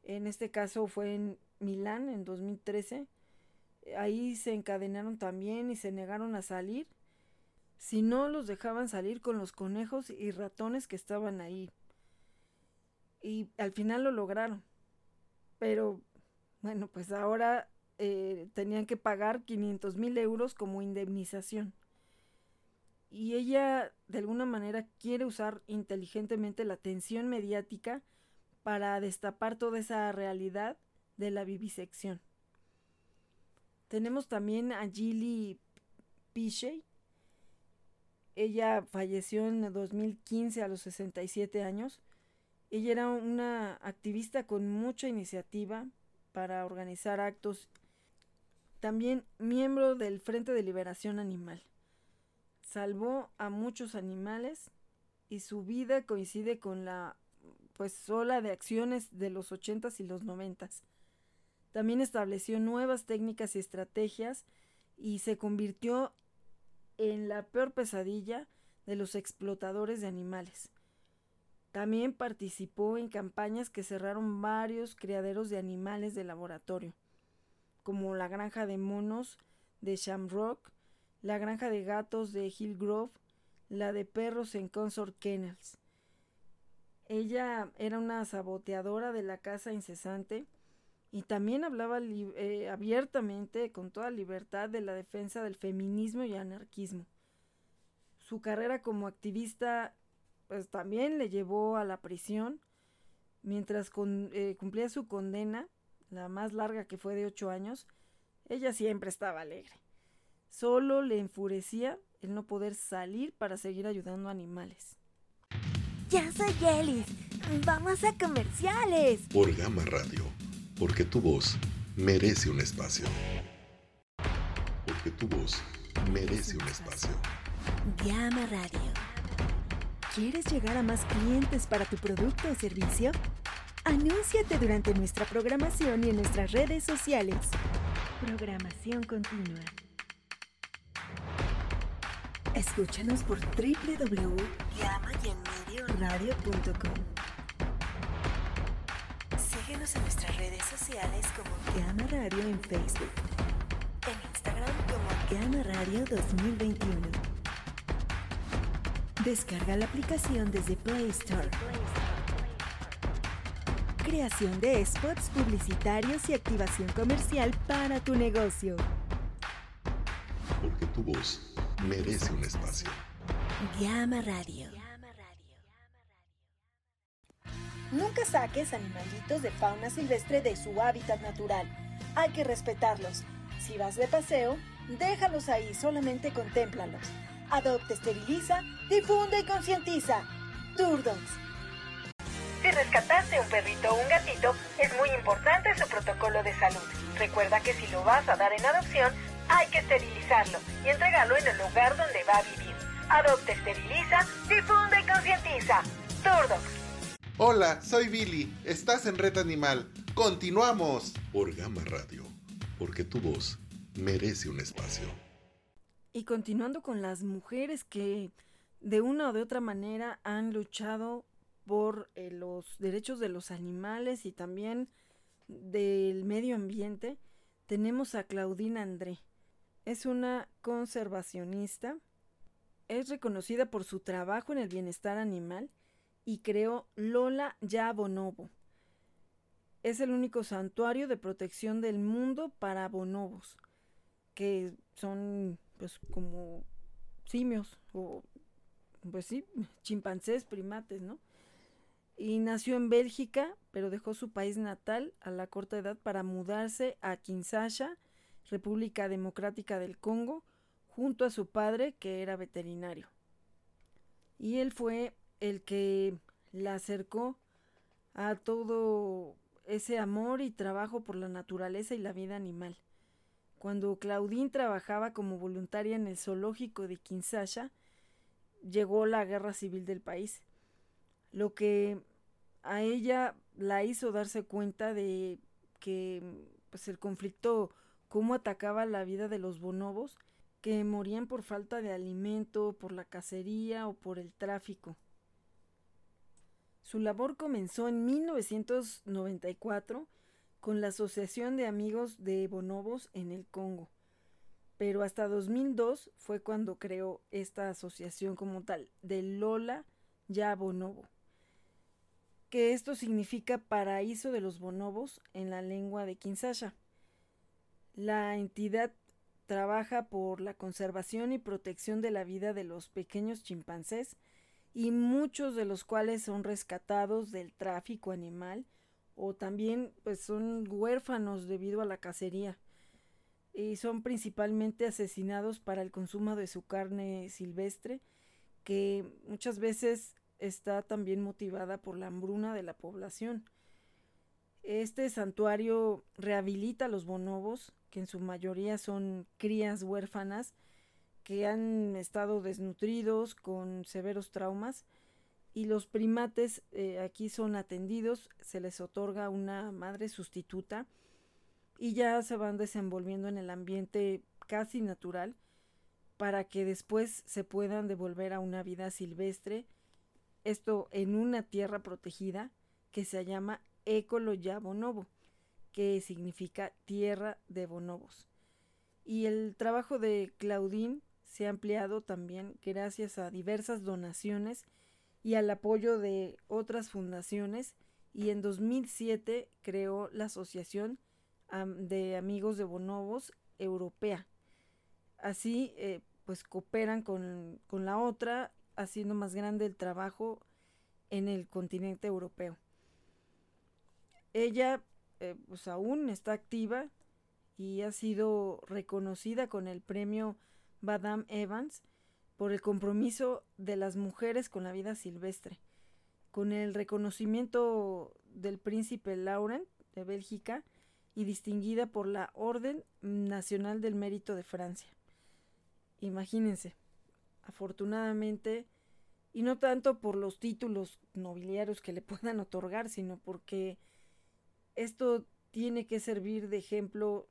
En este caso fue en Milán en 2013. Ahí se encadenaron también y se negaron a salir. Si no, los dejaban salir con los conejos y ratones que estaban ahí. Y al final lo lograron. Pero, bueno, pues ahora eh, tenían que pagar 500 mil euros como indemnización. Y ella de alguna manera quiere usar inteligentemente la atención mediática para destapar toda esa realidad de la vivisección. Tenemos también a Gilly Pichet. Ella falleció en 2015 a los 67 años. Ella era una activista con mucha iniciativa para organizar actos también miembro del Frente de Liberación Animal. Salvó a muchos animales y su vida coincide con la pues ola de acciones de los ochentas y los noventas. También estableció nuevas técnicas y estrategias y se convirtió en la peor pesadilla de los explotadores de animales. También participó en campañas que cerraron varios criaderos de animales de laboratorio como la granja de monos de Shamrock, la granja de gatos de Hillgrove, la de perros en Consort Kennels. Ella era una saboteadora de la caza incesante y también hablaba eh, abiertamente, con toda libertad, de la defensa del feminismo y anarquismo. Su carrera como activista pues también le llevó a la prisión mientras eh, cumplía su condena la más larga que fue de ocho años, ella siempre estaba alegre. Solo le enfurecía el no poder salir para seguir ayudando a animales. Ya soy Yelis. Vamos a comerciales. Por Gama Radio, porque tu voz merece un espacio. Porque tu voz merece un espacio. Gama Radio. ¿Quieres llegar a más clientes para tu producto o servicio? Anúnciate durante nuestra programación y en nuestras redes sociales. Programación continua. Escúchanos por www.llamayenmedioradio.com. Síguenos en nuestras redes sociales como Gama Radio en Facebook. En Instagram como Gama Radio 2021. Descarga la aplicación desde Play Store creación de spots publicitarios y activación comercial para tu negocio. Porque tu voz merece un espacio. Llama Radio. Nunca saques animalitos de fauna silvestre de su hábitat natural. Hay que respetarlos. Si vas de paseo, déjalos ahí, solamente contémplalos. Adopte, esteriliza, difunde y concientiza. Turdogs si rescataste un perrito o un gatito, es muy importante su protocolo de salud. Recuerda que si lo vas a dar en adopción, hay que esterilizarlo y entregarlo en el lugar donde va a vivir. Adopte, esteriliza, difunde y concientiza. Turdox. Hola, soy Billy. Estás en Red Animal. ¡Continuamos! Por Gama Radio, porque tu voz merece un espacio. Y continuando con las mujeres que de una o de otra manera han luchado por eh, los derechos de los animales y también del medio ambiente, tenemos a Claudine André. Es una conservacionista, es reconocida por su trabajo en el bienestar animal y creó Lola Ya Bonobo. Es el único santuario de protección del mundo para bonobos, que son pues como simios o pues sí, chimpancés, primates, ¿no? Y nació en Bélgica, pero dejó su país natal a la corta edad para mudarse a Kinshasa, República Democrática del Congo, junto a su padre, que era veterinario. Y él fue el que la acercó a todo ese amor y trabajo por la naturaleza y la vida animal. Cuando Claudine trabajaba como voluntaria en el zoológico de Kinshasa, llegó la guerra civil del país, lo que a ella la hizo darse cuenta de que pues, el conflicto, cómo atacaba la vida de los bonobos, que morían por falta de alimento, por la cacería o por el tráfico. Su labor comenzó en 1994 con la Asociación de Amigos de Bonobos en el Congo pero hasta 2002 fue cuando creó esta asociación como tal, de Lola Ya Bonobo, que esto significa paraíso de los bonobos en la lengua de Kinshasa. La entidad trabaja por la conservación y protección de la vida de los pequeños chimpancés y muchos de los cuales son rescatados del tráfico animal o también pues son huérfanos debido a la cacería y son principalmente asesinados para el consumo de su carne silvestre, que muchas veces está también motivada por la hambruna de la población. Este santuario rehabilita a los bonobos, que en su mayoría son crías huérfanas, que han estado desnutridos con severos traumas, y los primates eh, aquí son atendidos, se les otorga una madre sustituta, y ya se van desenvolviendo en el ambiente casi natural para que después se puedan devolver a una vida silvestre, esto en una tierra protegida que se llama Ecoloya Bonobo, que significa tierra de bonobos. Y el trabajo de Claudine se ha ampliado también gracias a diversas donaciones y al apoyo de otras fundaciones y en 2007 creó la asociación de amigos de bonobos europea. Así, eh, pues cooperan con, la otra, haciendo más grande el trabajo en el continente europeo. Ella, eh, pues aún está activa y ha sido reconocida con el premio Badam Evans por el compromiso de las mujeres con la vida silvestre, con el reconocimiento del príncipe Laurent de Bélgica, y distinguida por la Orden Nacional del Mérito de Francia. Imagínense, afortunadamente, y no tanto por los títulos nobiliarios que le puedan otorgar, sino porque esto tiene que servir de ejemplo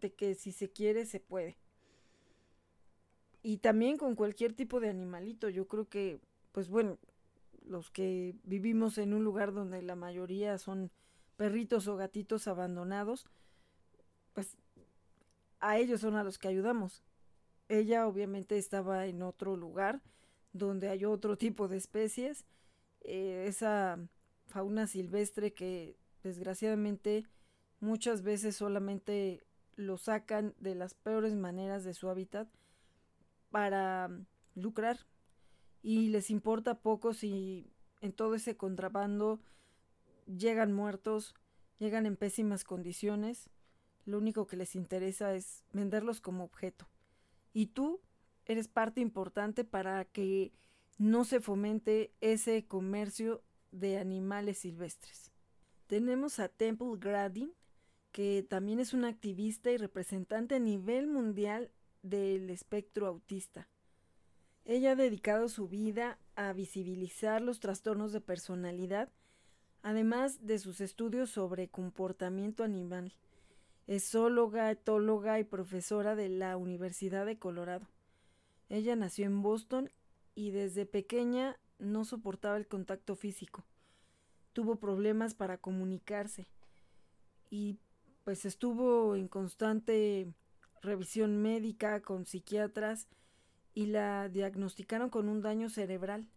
de que si se quiere, se puede. Y también con cualquier tipo de animalito, yo creo que, pues bueno, los que vivimos en un lugar donde la mayoría son perritos o gatitos abandonados, pues a ellos son a los que ayudamos. Ella obviamente estaba en otro lugar donde hay otro tipo de especies, eh, esa fauna silvestre que desgraciadamente muchas veces solamente lo sacan de las peores maneras de su hábitat para lucrar y les importa poco si en todo ese contrabando llegan muertos, llegan en pésimas condiciones, lo único que les interesa es venderlos como objeto. Y tú eres parte importante para que no se fomente ese comercio de animales silvestres. Tenemos a Temple Grandin, que también es una activista y representante a nivel mundial del espectro autista. Ella ha dedicado su vida a visibilizar los trastornos de personalidad además de sus estudios sobre comportamiento animal. Es zoóloga, etóloga y profesora de la Universidad de Colorado. Ella nació en Boston y desde pequeña no soportaba el contacto físico. Tuvo problemas para comunicarse y pues estuvo en constante revisión médica con psiquiatras y la diagnosticaron con un daño cerebral.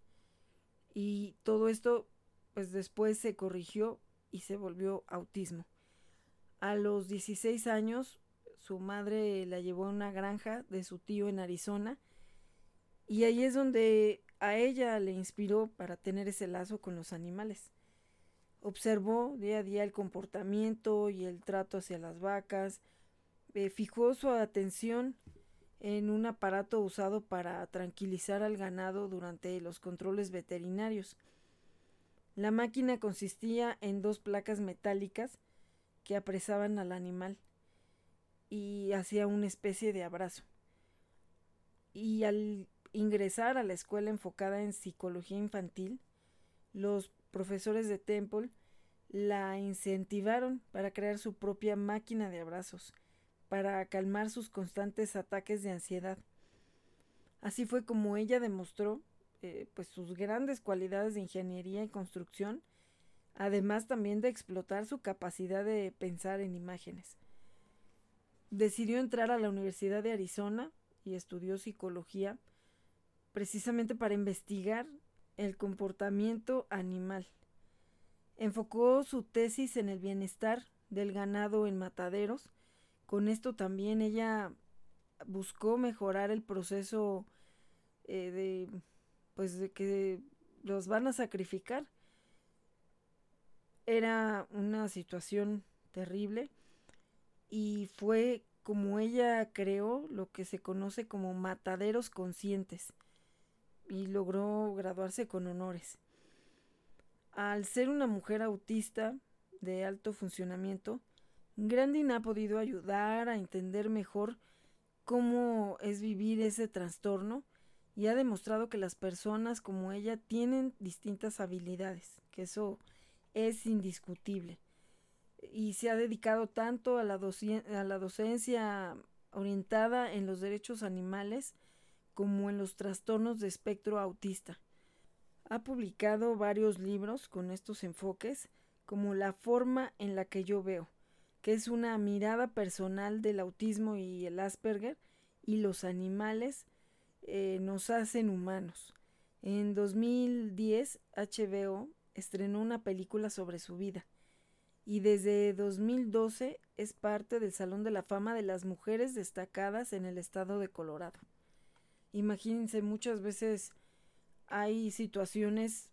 Y todo esto pues después se corrigió y se volvió autismo. A los 16 años su madre la llevó a una granja de su tío en Arizona y ahí es donde a ella le inspiró para tener ese lazo con los animales. Observó día a día el comportamiento y el trato hacia las vacas, eh, fijó su atención en un aparato usado para tranquilizar al ganado durante los controles veterinarios. La máquina consistía en dos placas metálicas que apresaban al animal y hacía una especie de abrazo. Y al ingresar a la escuela enfocada en psicología infantil, los profesores de Temple la incentivaron para crear su propia máquina de abrazos, para calmar sus constantes ataques de ansiedad. Así fue como ella demostró eh, pues sus grandes cualidades de ingeniería y construcción, además también de explotar su capacidad de pensar en imágenes. Decidió entrar a la Universidad de Arizona y estudió psicología precisamente para investigar el comportamiento animal. Enfocó su tesis en el bienestar del ganado en mataderos. Con esto también ella buscó mejorar el proceso eh, de pues de que los van a sacrificar. Era una situación terrible y fue como ella creó lo que se conoce como mataderos conscientes y logró graduarse con honores. Al ser una mujer autista de alto funcionamiento, Grandin ha podido ayudar a entender mejor cómo es vivir ese trastorno y ha demostrado que las personas como ella tienen distintas habilidades, que eso es indiscutible. Y se ha dedicado tanto a la, a la docencia orientada en los derechos animales como en los trastornos de espectro autista. Ha publicado varios libros con estos enfoques, como La forma en la que yo veo, que es una mirada personal del autismo y el Asperger y los animales eh, nos hacen humanos. En 2010 HBO estrenó una película sobre su vida y desde 2012 es parte del Salón de la Fama de las Mujeres Destacadas en el estado de Colorado. Imagínense, muchas veces hay situaciones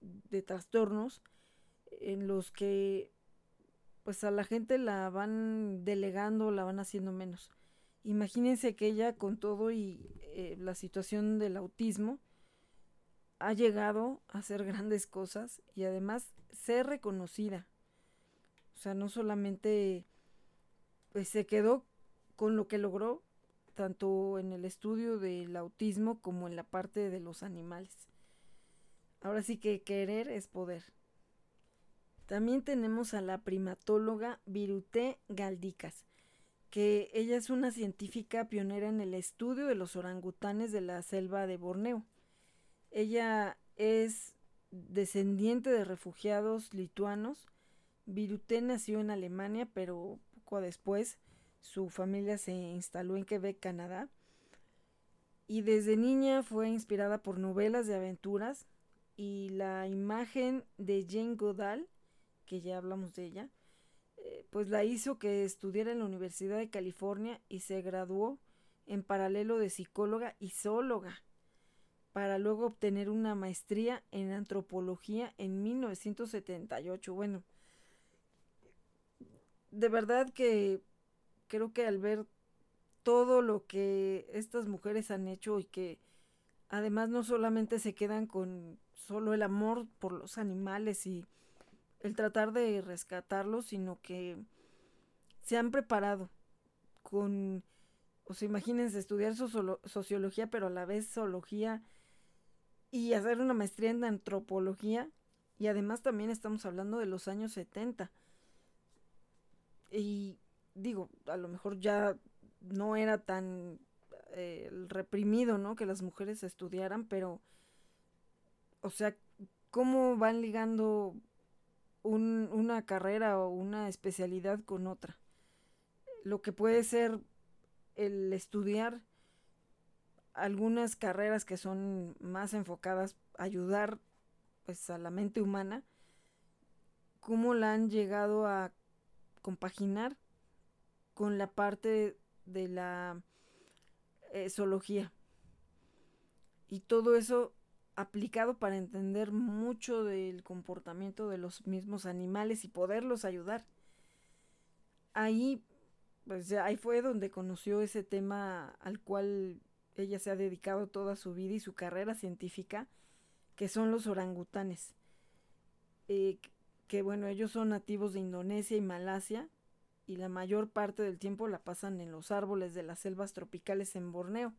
de trastornos en los que pues a la gente la van delegando, la van haciendo menos. Imagínense que ella con todo y eh, la situación del autismo ha llegado a hacer grandes cosas y además ser reconocida. O sea, no solamente pues se quedó con lo que logró, tanto en el estudio del autismo como en la parte de los animales. Ahora sí que querer es poder. También tenemos a la primatóloga Viruté Galdicas, que ella es una científica pionera en el estudio de los orangutanes de la selva de Borneo. Ella es descendiente de refugiados lituanos. Viruté nació en Alemania, pero poco después su familia se instaló en Quebec, Canadá. Y desde niña fue inspirada por novelas de aventuras y la imagen de Jane Goodall, que ya hablamos de ella, eh, pues la hizo que estudiara en la Universidad de California y se graduó en paralelo de psicóloga y zoóloga, para luego obtener una maestría en antropología en 1978. Bueno, de verdad que creo que al ver todo lo que estas mujeres han hecho y que además no solamente se quedan con solo el amor por los animales y el tratar de rescatarlos, sino que se han preparado con, o sea, imagínense estudiar sociología, pero a la vez zoología y hacer una maestría en antropología y además también estamos hablando de los años 70. Y digo, a lo mejor ya no era tan eh, reprimido, ¿no? Que las mujeres estudiaran, pero, o sea, ¿cómo van ligando una carrera o una especialidad con otra? Lo que puede ser el estudiar algunas carreras que son más enfocadas a ayudar pues a la mente humana, cómo la han llegado a compaginar con la parte de la eh, zoología. Y todo eso aplicado para entender mucho del comportamiento de los mismos animales y poderlos ayudar. Ahí, pues ahí fue donde conoció ese tema al cual ella se ha dedicado toda su vida y su carrera científica, que son los orangutanes. Eh, que bueno, ellos son nativos de Indonesia y Malasia y la mayor parte del tiempo la pasan en los árboles de las selvas tropicales en Borneo,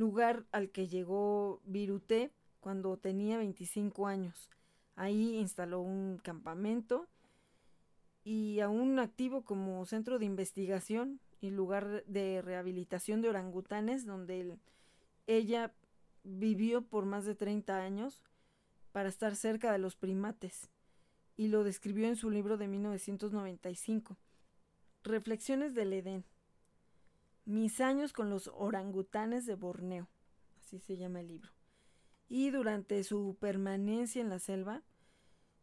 lugar al que llegó Viruté cuando tenía 25 años. Ahí instaló un campamento y aún activo como centro de investigación y lugar de rehabilitación de orangutanes donde ella vivió por más de 30 años para estar cerca de los primates y lo describió en su libro de 1995. Reflexiones del Edén. Mis años con los orangutanes de Borneo, así se llama el libro. Y durante su permanencia en la selva,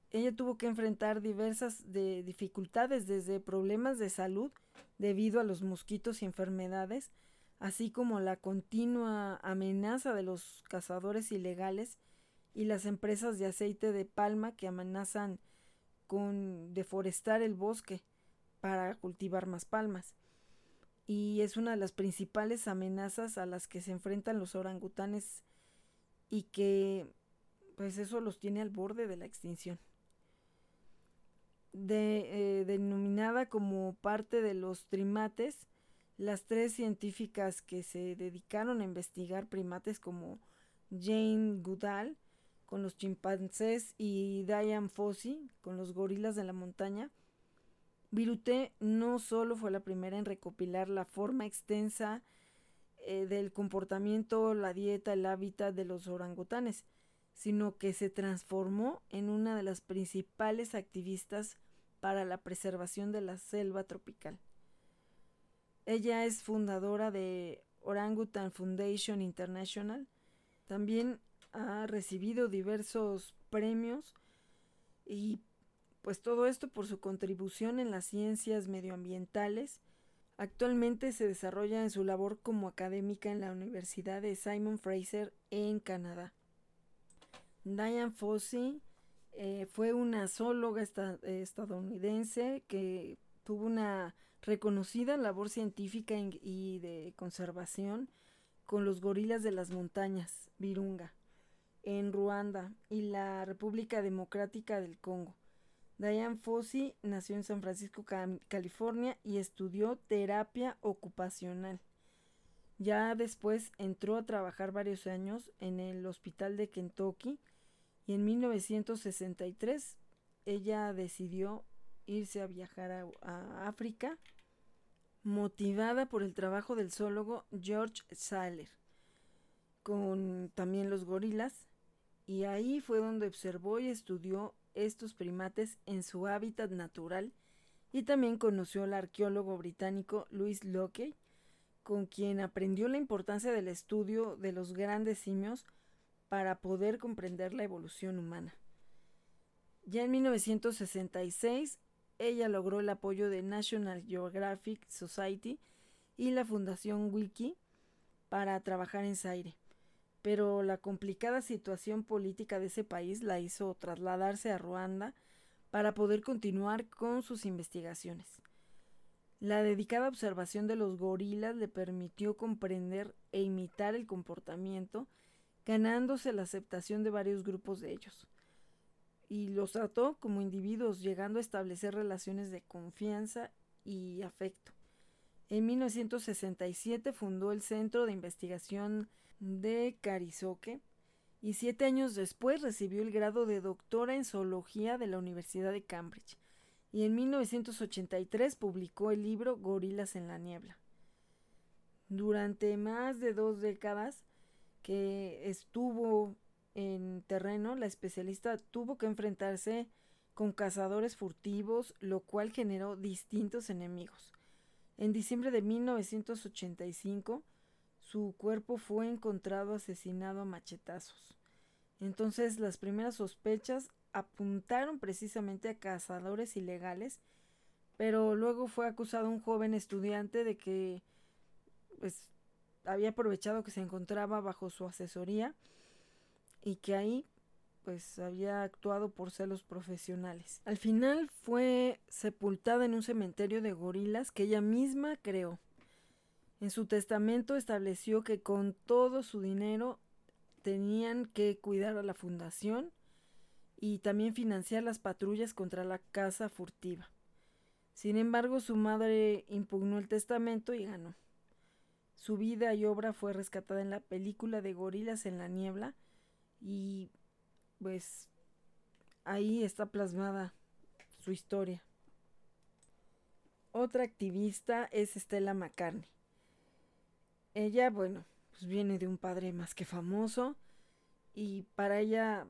ella tuvo que enfrentar diversas de dificultades, desde problemas de salud debido a los mosquitos y enfermedades, así como la continua amenaza de los cazadores ilegales y las empresas de aceite de palma que amenazan con deforestar el bosque para cultivar más palmas. Y es una de las principales amenazas a las que se enfrentan los orangutanes y que pues eso los tiene al borde de la extinción. Eh, denominada como parte de los primates, las tres científicas que se dedicaron a investigar primates como Jane Goodall con los chimpancés y Diane Fossey con los gorilas de la montaña, Viruté no solo fue la primera en recopilar la forma extensa eh, del comportamiento, la dieta, el hábitat de los orangutanes, sino que se transformó en una de las principales activistas para la preservación de la selva tropical. Ella es fundadora de Orangutan Foundation International. También ha recibido diversos premios y pues todo esto por su contribución en las ciencias medioambientales. Actualmente se desarrolla en su labor como académica en la Universidad de Simon Fraser en Canadá. Diane Fossey eh, fue una zoóloga estadounidense que tuvo una reconocida labor científica y de conservación con los gorilas de las montañas, Virunga, en Ruanda y la República Democrática del Congo. Diane Fossey nació en San Francisco, California y estudió terapia ocupacional. Ya después entró a trabajar varios años en el Hospital de Kentucky y en 1963 ella decidió irse a viajar a, África motivada por el trabajo del zoólogo George Sailer con también los gorilas y ahí fue donde observó y estudió estos primates en su hábitat natural y también conoció al arqueólogo británico Louis Locke con quien aprendió la importancia del estudio de los grandes simios para poder comprender la evolución humana. Ya en 1966, ella logró el apoyo de National Geographic Society y la Fundación Wiki para trabajar en Zaire, pero la complicada situación política de ese país la hizo trasladarse a Ruanda para poder continuar con sus investigaciones. La dedicada observación de los gorilas le permitió comprender e imitar el comportamiento ganándose la aceptación de varios grupos de ellos. Y los trató como individuos, llegando a establecer relaciones de confianza y afecto. En 1967 fundó el Centro de Investigación de Carizoque y siete años después recibió el grado de doctora en zoología de la Universidad de Cambridge y en 1983 publicó el libro Gorilas en la Niebla. Durante más de dos décadas que estuvo en terreno, la especialista tuvo que enfrentarse con cazadores furtivos, lo cual generó distintos enemigos. En diciembre de 1985, su cuerpo fue encontrado asesinado a machetazos. Entonces las primeras sospechas apuntaron precisamente a cazadores ilegales, pero luego fue acusado un joven estudiante de que pues había aprovechado que se encontraba bajo su asesoría y que ahí pues había actuado por celos profesionales. Al final fue sepultada en un cementerio de gorilas que ella misma creó. En su testamento estableció que con todo su dinero tenían que cuidar a la fundación y también financiar las patrullas contra la caza furtiva. Sin embargo, su madre impugnó el testamento y ganó. Su vida y obra fue rescatada en la película de Gorilas en la Niebla y pues ahí está plasmada su historia. Otra activista es Stella McCartney. Ella, bueno, pues viene de un padre más que famoso y para ella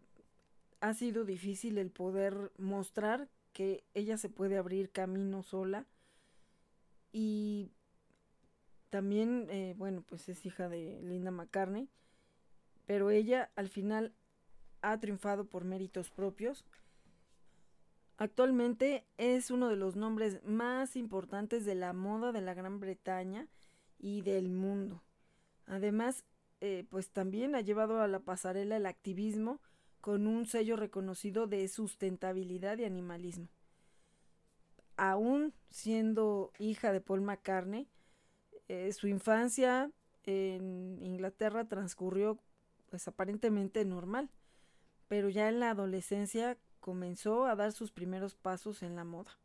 ha sido difícil el poder mostrar que ella se puede abrir camino sola y también, eh, bueno, pues es hija de Linda McCartney, pero ella al final ha triunfado por méritos propios. Actualmente es uno de los nombres más importantes de la moda de la Gran Bretaña y del mundo. Además, eh, pues también ha llevado a la pasarela el activismo con un sello reconocido de sustentabilidad y animalismo. Aún siendo hija de Paul McCartney, eh, su infancia en Inglaterra transcurrió pues aparentemente normal, pero ya en la adolescencia comenzó a dar sus primeros pasos en la moda.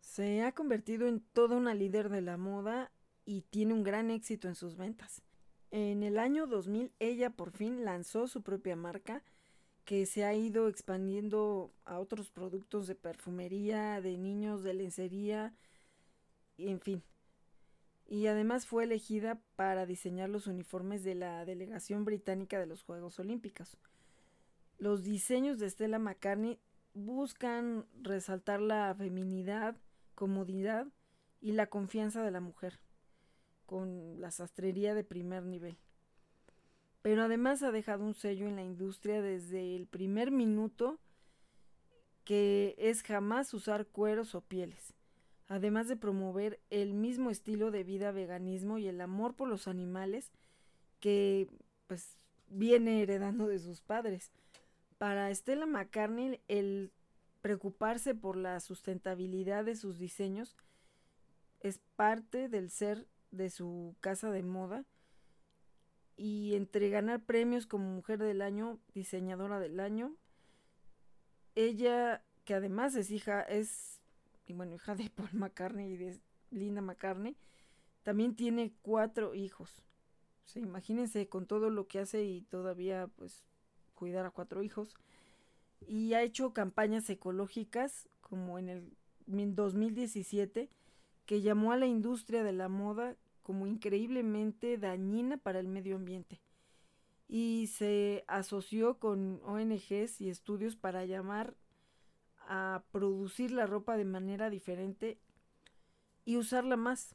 Se ha convertido en toda una líder de la moda y tiene un gran éxito en sus ventas. En el año 2000 ella por fin lanzó su propia marca que se ha ido expandiendo a otros productos de perfumería, de niños, de lencería, en fin, y además fue elegida para diseñar los uniformes de la delegación británica de los Juegos Olímpicos. Los diseños de Stella McCartney buscan resaltar la feminidad, comodidad y la confianza de la mujer, con la sastrería de primer nivel. Pero además ha dejado un sello en la industria desde el primer minuto que es jamás usar cueros o pieles además de promover el mismo estilo de vida veganismo y el amor por los animales que pues viene heredando de sus padres. Para Stella McCartney el preocuparse por la sustentabilidad de sus diseños es parte del ser de su casa de moda y entre ganar premios como mujer del año, diseñadora del año, ella que además es hija es y bueno, hija de Paul McCartney y de Linda McCartney, también tiene cuatro hijos. O imagínense con todo lo que hace y todavía pues cuidar a cuatro hijos. Y ha hecho campañas ecológicas como en el 2017 que llamó a la industria de la moda como increíblemente dañina para el medio ambiente. Y se asoció con ONGs y estudios para llamar a producir la ropa de manera diferente y usarla más,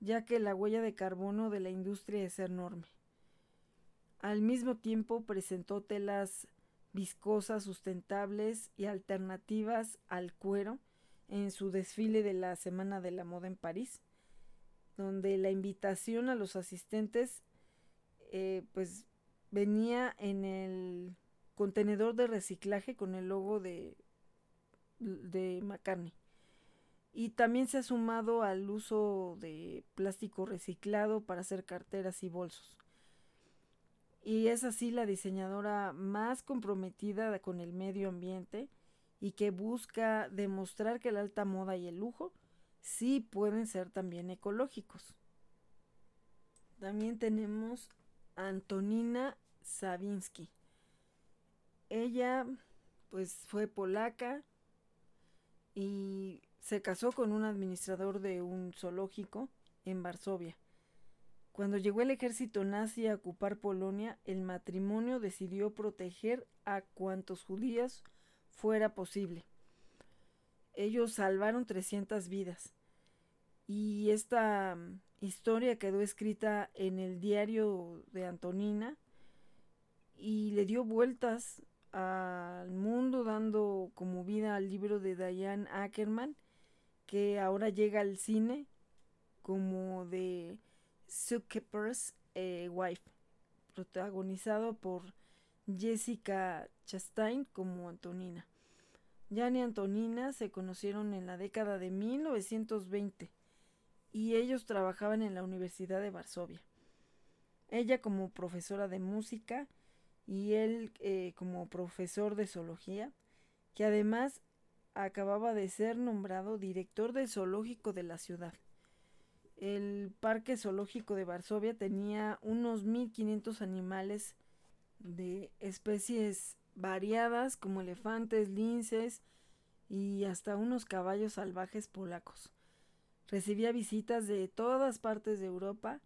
ya que la huella de carbono de la industria es enorme. Al mismo tiempo presentó telas viscosas, sustentables y alternativas al cuero en su desfile de la Semana de la Moda en París, donde la invitación a los asistentes eh, pues venía en el contenedor de reciclaje con el logo de de McCartney. Y también se ha sumado al uso de plástico reciclado para hacer carteras y bolsos. Y es así la diseñadora más comprometida con el medio ambiente y que busca demostrar que la alta moda y el lujo sí pueden ser también ecológicos. También tenemos a Antonina Savinsky. Ella pues fue polaca, y se casó con un administrador de un zoológico en Varsovia. Cuando llegó el ejército nazi a ocupar Polonia, el matrimonio decidió proteger a cuantos judíos fuera posible. Ellos salvaron 300 vidas. Y esta mm, historia quedó escrita en el diario de Antonina y le dio vueltas al mundo dando como vida al libro de Diane Ackerman que ahora llega al cine como de Zookeeper's eh, Wife, protagonizado por Jessica Chastain como Antonina. Jan y Antonina se conocieron en la década de 1920 y ellos trabajaban en la Universidad de Varsovia. Ella como profesora de música y él eh, como profesor de zoología, que además acababa de ser nombrado director del zoológico de la ciudad. El parque zoológico de Varsovia tenía unos 1500 animales de especies variadas como elefantes, linces y hasta unos caballos salvajes polacos. Recibía visitas de todas partes de Europa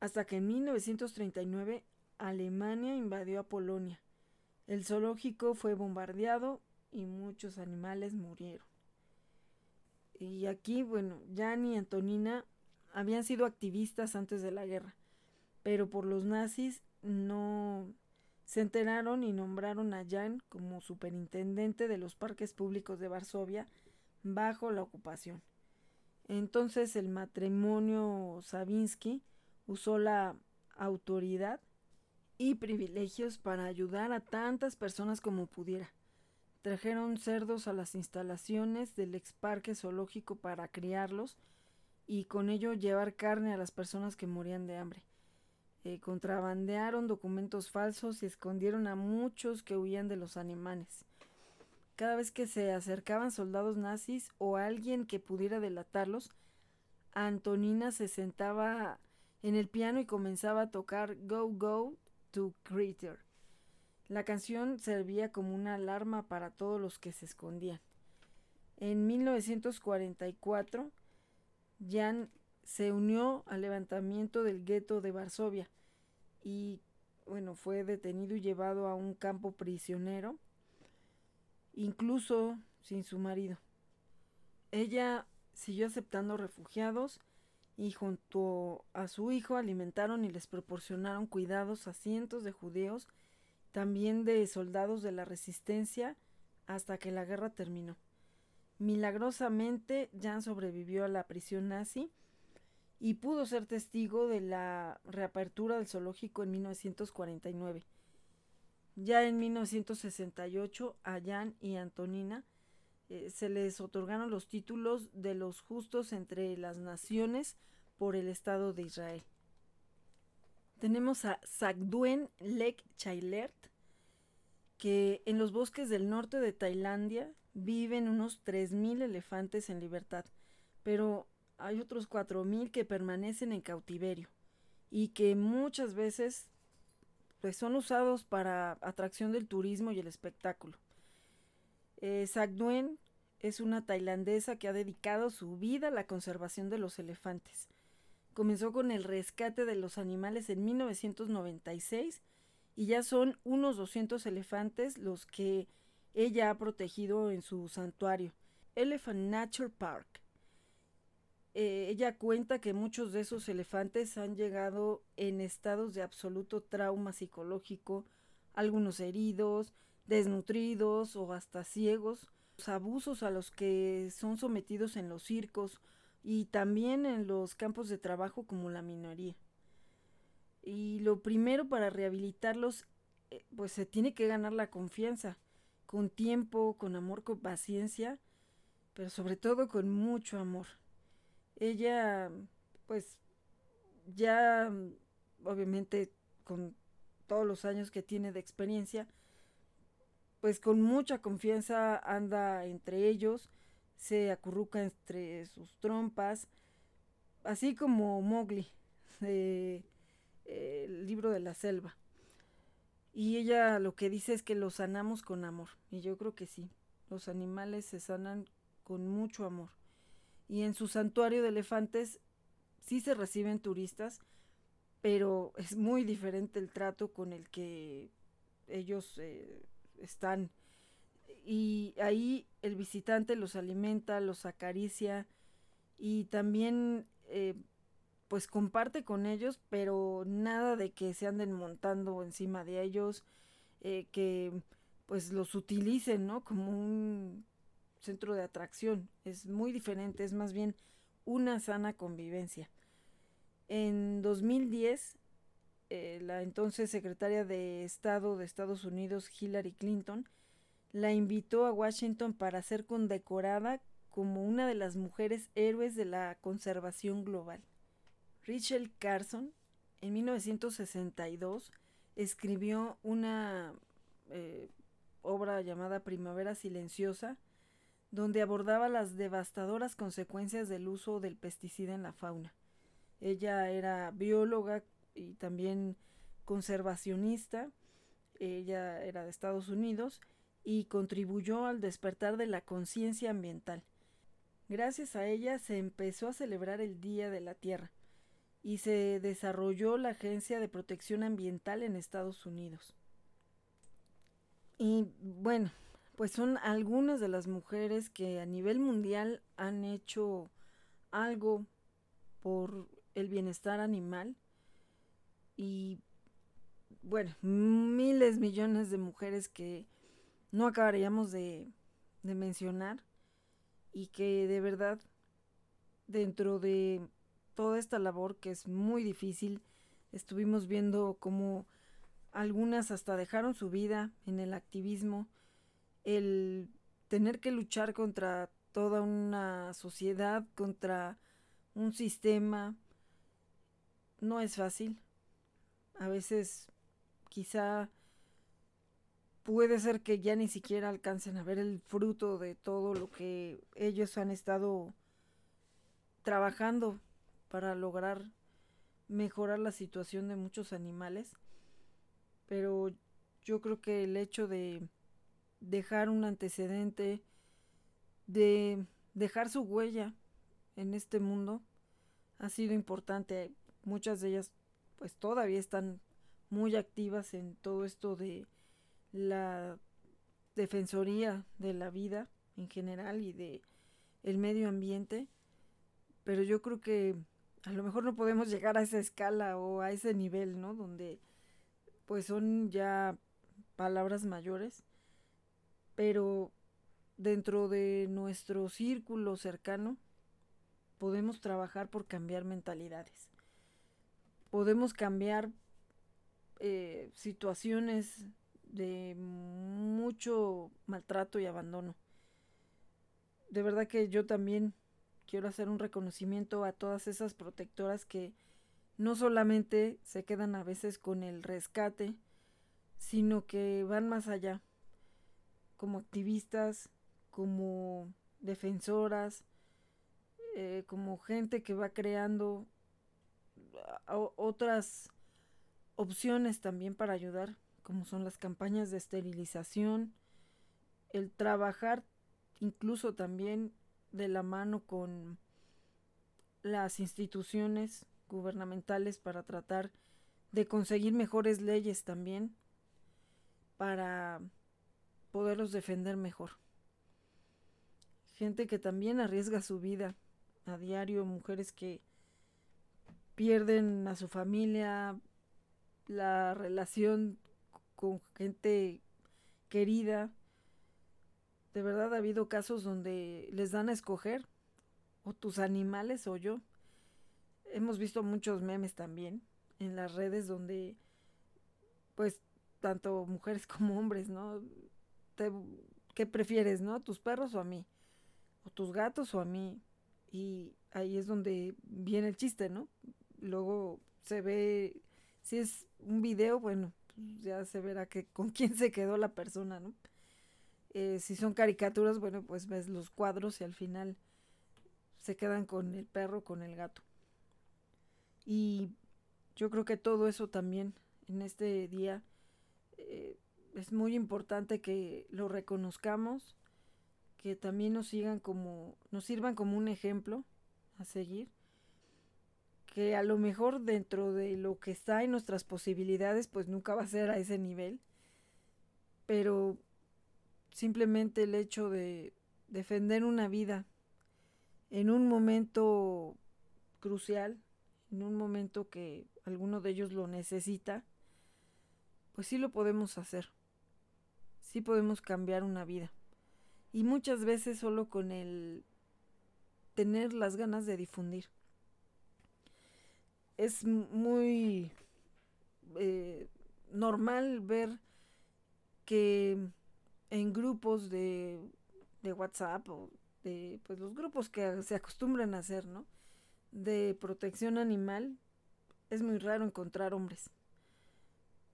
hasta que en 1939 Alemania invadió a Polonia. El zoológico fue bombardeado y muchos animales murieron. Y aquí, bueno, Jan y Antonina habían sido activistas antes de la guerra, pero por los nazis no se enteraron y nombraron a Jan como superintendente de los parques públicos de Varsovia bajo la ocupación. Entonces el matrimonio Savinsky usó la autoridad y privilegios para ayudar a tantas personas como pudiera. Trajeron cerdos a las instalaciones del ex parque zoológico para criarlos y con ello llevar carne a las personas que morían de hambre. Eh, contrabandearon documentos falsos y escondieron a muchos que huían de los animales. Cada vez que se acercaban soldados nazis o alguien que pudiera delatarlos, Antonina se sentaba en el piano y comenzaba a tocar Go Go to Critter la canción servía como una alarma para todos los que se escondían. En 1944, Jan se unió al levantamiento del gueto de Varsovia y bueno, fue detenido y llevado a un campo prisionero, incluso sin su marido. Ella siguió aceptando refugiados y junto a su hijo alimentaron y les proporcionaron cuidados a cientos de judíos también de soldados de la resistencia hasta que la guerra terminó. Milagrosamente, Jan sobrevivió a la prisión nazi y pudo ser testigo de la reapertura del zoológico en 1949. Ya en 1968, a Jan y Antonina eh, se les otorgaron los títulos de los justos entre las naciones por el Estado de Israel. Tenemos a Sagduen Lek Chailert, que en los bosques del norte de Tailandia viven unos 3.000 elefantes en libertad, pero hay otros 4.000 que permanecen en cautiverio y que muchas veces pues, son usados para atracción del turismo y el espectáculo. Eh, Sagduen es una tailandesa que ha dedicado su vida a la conservación de los elefantes comenzó con el rescate de los animales en 1996 y ya son unos 200 elefantes los que ella ha protegido en su santuario, Elephant Nature Park. Eh, ella cuenta que muchos de esos elefantes han llegado en estados de absoluto trauma psicológico, algunos heridos, desnutridos o hasta ciegos, los abusos a los que son sometidos en los circos y también en los campos de trabajo como la minoría. Y lo primero para rehabilitarlos, eh, pues se tiene que ganar la confianza, con tiempo, con amor, con paciencia, pero sobre todo con mucho amor. Ella, pues, ya, obviamente, con todos los años que tiene de experiencia, pues con mucha confianza anda entre ellos, se acurruca entre sus trompas, así como Mowgli, de, el libro de la selva. Y ella lo que dice es que los sanamos con amor. Y yo creo que sí, los animales se sanan con mucho amor. Y en su santuario de elefantes, sí se reciben turistas, pero es muy diferente el trato con el que ellos eh, están. Y ahí el visitante los alimenta, los acaricia y también eh, pues comparte con ellos, pero nada de que se anden montando encima de ellos, eh, que pues los utilicen, ¿no? Como un centro de atracción. Es muy diferente, es más bien una sana convivencia. En 2010, eh, la entonces secretaria de Estado de Estados Unidos, Hillary Clinton, la invitó a Washington para ser condecorada como una de las mujeres héroes de la conservación global. Rachel Carson, en 1962, escribió una eh, obra llamada Primavera Silenciosa, donde abordaba las devastadoras consecuencias del uso del pesticida en la fauna. Ella era bióloga y también conservacionista, ella era de Estados Unidos y contribuyó al despertar de la conciencia ambiental. Gracias a ella se empezó a celebrar el Día de la Tierra y se desarrolló la Agencia de Protección Ambiental en Estados Unidos. Y bueno, pues son algunas de las mujeres que a nivel mundial han hecho algo por el bienestar animal. Y bueno, miles, millones de mujeres que no acabaríamos de, de mencionar y que de verdad dentro de toda esta labor que es muy difícil, estuvimos viendo cómo algunas hasta dejaron su vida en el activismo, el tener que luchar contra toda una sociedad, contra un sistema, no es fácil. A veces quizá puede ser que ya ni siquiera alcancen a ver el fruto de todo lo que ellos han estado trabajando para lograr mejorar la situación de muchos animales. Pero yo creo que el hecho de dejar un antecedente, de dejar su huella en este mundo ha sido importante. Muchas de ellas pues todavía están muy activas en todo esto de la defensoría de la vida en general y de el medio ambiente, pero yo creo que a lo mejor no podemos llegar a esa escala o a ese nivel, ¿no? Donde pues son ya palabras mayores, pero dentro de nuestro círculo cercano podemos trabajar por cambiar mentalidades. Podemos cambiar eh, situaciones de mucho maltrato y abandono. De verdad que yo también quiero hacer un reconocimiento a todas esas protectoras que no solamente se quedan a veces con el rescate, sino que van más allá, como activistas, como defensoras, eh, como gente que va creando otras opciones también para ayudar, como son las campañas de esterilización, el trabajar incluso también de la mano con las instituciones gubernamentales para tratar de conseguir mejores leyes también para poderlos defender mejor. Gente que también arriesga su vida a diario, mujeres que pierden a su familia, la relación con gente querida. De verdad ha habido casos donde les dan a escoger o tus animales o yo. Hemos visto muchos memes también en las redes donde pues tanto mujeres como hombres, ¿no? ¿Qué prefieres, no? ¿Tus perros o a mí? ¿O tus gatos o a mí? Y ahí es donde viene el chiste, ¿no? Luego se ve, si es un video, bueno, ya se verá que con quién se quedó la persona, ¿no? Eh, si son caricaturas, bueno, pues ves los cuadros y al final se quedan con el perro, con el gato. Y yo creo que todo eso también en este día eh, es muy importante que lo reconozcamos, que también nos sigan como, nos sirvan como un ejemplo a seguir que a lo mejor dentro de lo que está en nuestras posibilidades, pues nunca va a ser a ese nivel, pero simplemente el hecho de defender una vida en un momento crucial, en un momento que alguno de ellos lo necesita, pues sí lo podemos hacer. Sí podemos cambiar una vida. Y muchas veces solo con el tener las ganas de difundir. Es muy eh, normal ver que en grupos de, de WhatsApp o de pues los grupos que se acostumbran a hacer, ¿no? De protección animal, es muy raro encontrar hombres.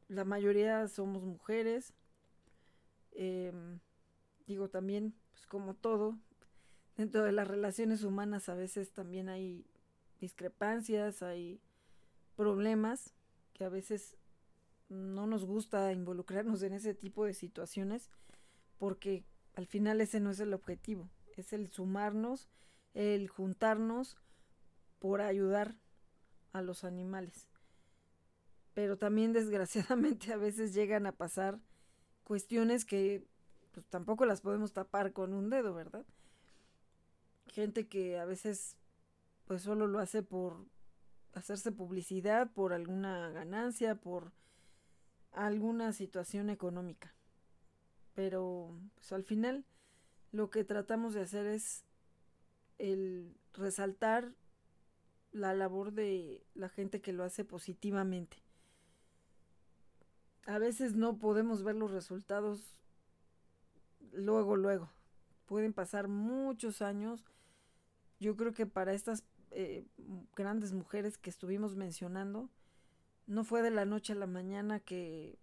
La mayoría somos mujeres. Em, digo también, pues como todo, dentro de las relaciones humanas a veces también hay discrepancias, hay problemas que a veces no nos gusta involucrarnos en ese tipo de situaciones porque al final ese no es el objetivo, es el sumarnos, el juntarnos por ayudar a los animales. Pero también desgraciadamente a veces llegan a pasar cuestiones que pues tampoco las podemos tapar con un dedo, ¿verdad? Gente que a veces pues solo lo hace por hacerse publicidad, por alguna ganancia, por alguna situación económica. Pero pues al final lo que tratamos de hacer es el resaltar la labor de la gente que lo hace positivamente. A veces no podemos ver los resultados luego, luego. Pueden pasar muchos años. Yo creo que para estas eh, grandes mujeres que estuvimos mencionando, no fue de la noche a la mañana que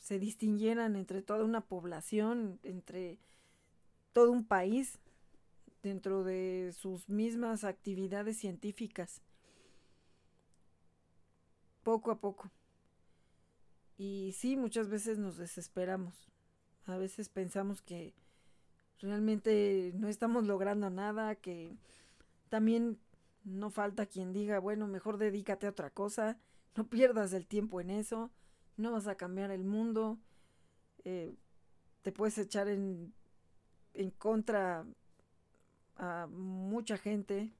se distinguieran entre toda una población, entre todo un país, dentro de sus mismas actividades científicas. Poco a poco. Y sí, muchas veces nos desesperamos. A veces pensamos que realmente no estamos logrando nada, que también no falta quien diga, bueno, mejor dedícate a otra cosa, no pierdas el tiempo en eso, no vas a cambiar el mundo, eh, te puedes echar en, en contra a mucha gente.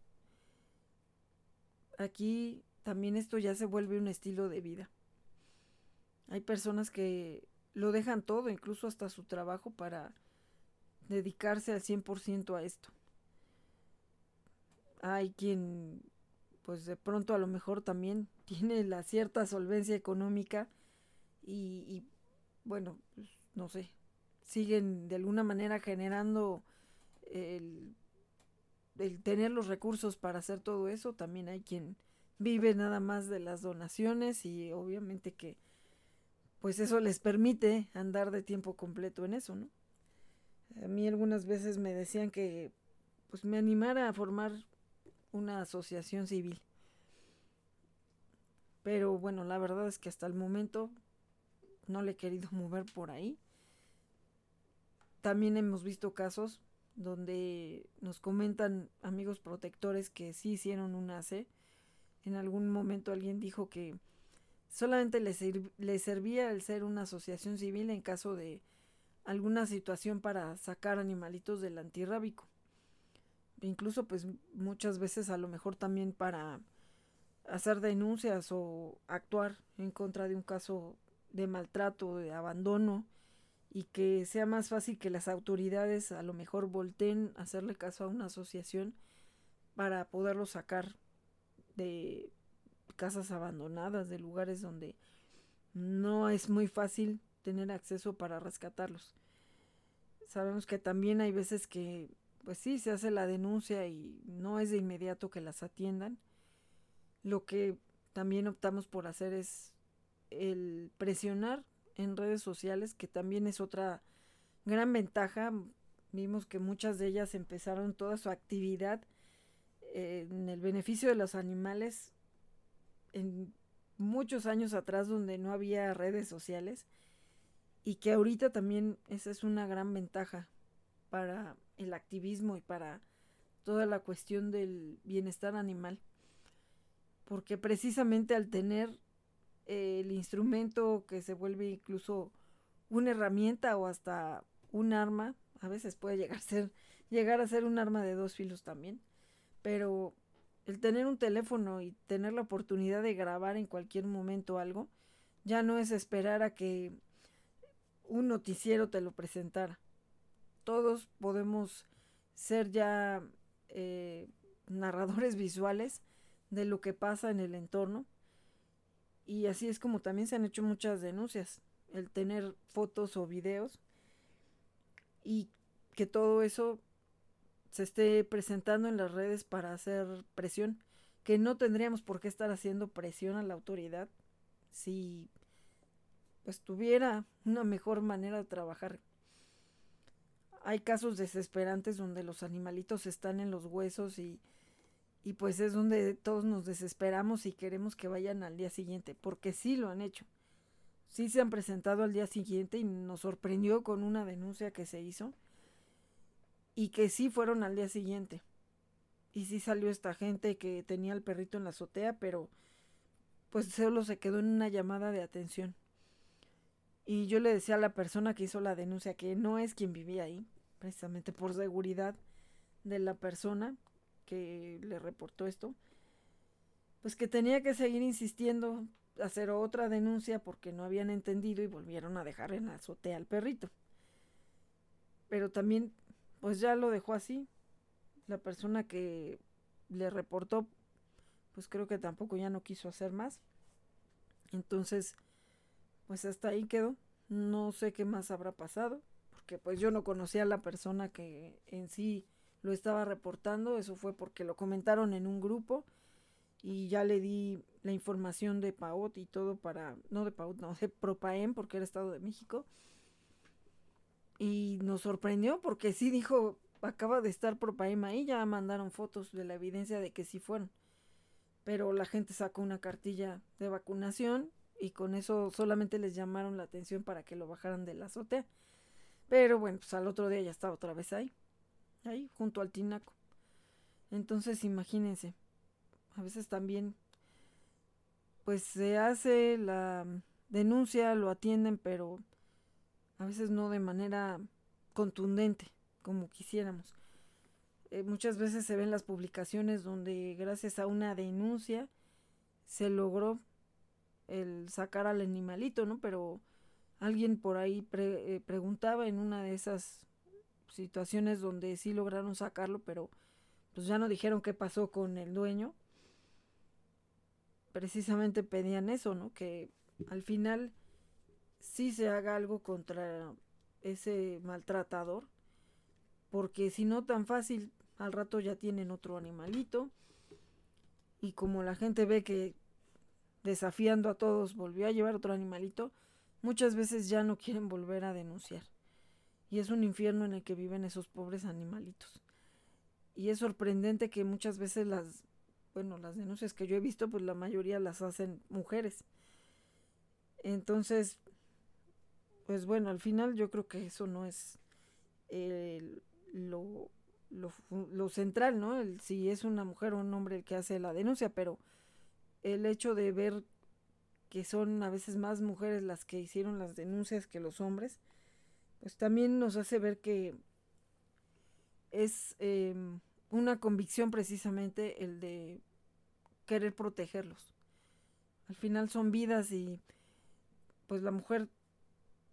Aquí también esto ya se vuelve un estilo de vida. Hay personas que lo dejan todo, incluso hasta su trabajo, para dedicarse al 100% a esto. Hay quien, pues de pronto a lo mejor también tiene la cierta solvencia económica y, bueno, pues, no sé, siguen de alguna manera generando el, el tener los recursos para hacer todo eso. También hay quien vive nada más de las donaciones y obviamente que pues eso les permite andar de tiempo completo en eso, ¿no? A mí algunas veces me decían que pues me animara a formar una asociación civil. Pero bueno, la verdad es que hasta el momento no le he querido mover por ahí. También hemos visto casos donde nos comentan amigos protectores que sí hicieron un ACE. En algún momento alguien dijo que Solamente le, servía el ser una asociación civil en caso de alguna situación para sacar animalitos del antirrábico. Incluso pues muchas veces a lo mejor también para hacer denuncias o actuar en contra de un caso de maltrato, de abandono y que sea más fácil que las autoridades a lo mejor volteen a hacerle caso a una asociación para poderlo sacar de casas abandonadas, de lugares donde no es muy fácil tener acceso para rescatarlos. Sabemos que también hay veces que, pues sí, se hace la denuncia y no es de inmediato que las atiendan. Lo que también optamos por hacer es el presionar en redes sociales, que también es otra gran ventaja. Vimos que muchas de ellas empezaron toda su actividad en el beneficio de los animales en muchos años atrás donde no había redes sociales y que ahorita también esa es una gran ventaja para el activismo y para toda la cuestión del bienestar animal. porque precisamente al tener el instrumento que se vuelve incluso una herramienta o hasta un arma, a veces puede llegar a ser, llegar a ser un arma de dos filos también, pero el tener un teléfono y tener la oportunidad de grabar en cualquier momento algo, ya no es esperar a que un noticiero te lo presentara. Todos podemos ser ya eh, narradores visuales de lo que pasa en el entorno. Y así es como también se han hecho muchas denuncias, el tener fotos o videos y que todo eso se esté presentando en las redes para hacer presión, que no tendríamos por qué estar haciendo presión a la autoridad si pues tuviera una mejor manera de trabajar. Hay casos desesperantes donde los animalitos están en los huesos y y pues es donde todos nos desesperamos y queremos que vayan al día siguiente, porque sí lo han hecho. Sí se han presentado al día siguiente y nos sorprendió con una denuncia que se hizo y que sí fueron al día siguiente. Y sí salió esta gente que tenía el perrito en la azotea, pero pues solo se quedó en una llamada de atención. Y yo le decía a la persona que hizo la denuncia que no es quien vivía ahí, precisamente por seguridad de la persona, que le reportó esto, pues que tenía que seguir insistiendo, hacer otra denuncia porque no habían entendido y volvieron a dejar en la azotea al perrito. Pero también, pues ya lo dejó así. La persona que le reportó, pues creo que tampoco ya no quiso hacer más. Entonces, pues hasta ahí quedó. No sé qué más habrá pasado, porque pues yo no conocía a la persona que en sí lo estaba reportando, eso fue porque lo comentaron en un grupo y ya le di la información de PAOT y todo para, no de PAOT, no, de Propaem porque era Estado de México. Y nos sorprendió porque sí dijo, acaba de estar Propaem ahí, ya mandaron fotos de la evidencia de que sí fueron. Pero la gente sacó una cartilla de vacunación y con eso solamente les llamaron la atención para que lo bajaran de la azotea. Pero bueno, pues al otro día ya estaba otra vez ahí ahí junto al tinaco. Entonces imagínense, a veces también pues se hace la denuncia, lo atienden, pero a veces no de manera contundente como quisiéramos. Eh, muchas veces se ven las publicaciones donde gracias a una denuncia se logró el sacar al animalito, ¿no? Pero alguien por ahí eh, preguntaba en una de esas situaciones donde sí lograron sacarlo, pero pues ya no dijeron qué pasó con el dueño. Precisamente pedían eso, ¿no? Que al final sí se haga algo contra ese maltratador, porque si no tan fácil, al rato ya tienen otro animalito, y como la gente ve que desafiando a todos volvió a llevar otro animalito, muchas veces ya no quieren volver a denunciar y es un infierno en el que viven esos pobres animalitos. Y es sorprendente que muchas veces las, bueno, las denuncias que yo he visto, pues la mayoría las hacen mujeres. Entonces, pues bueno, al final yo creo que eso no es lo, lo, central, ¿no? El, si es una mujer o un hombre el que hace la denuncia, pero el hecho de ver que son a veces más mujeres las que hicieron las denuncias que los hombres, pues también nos hace ver que es em, una convicción precisamente el de querer protegerlos. Al final son vidas y pues la mujer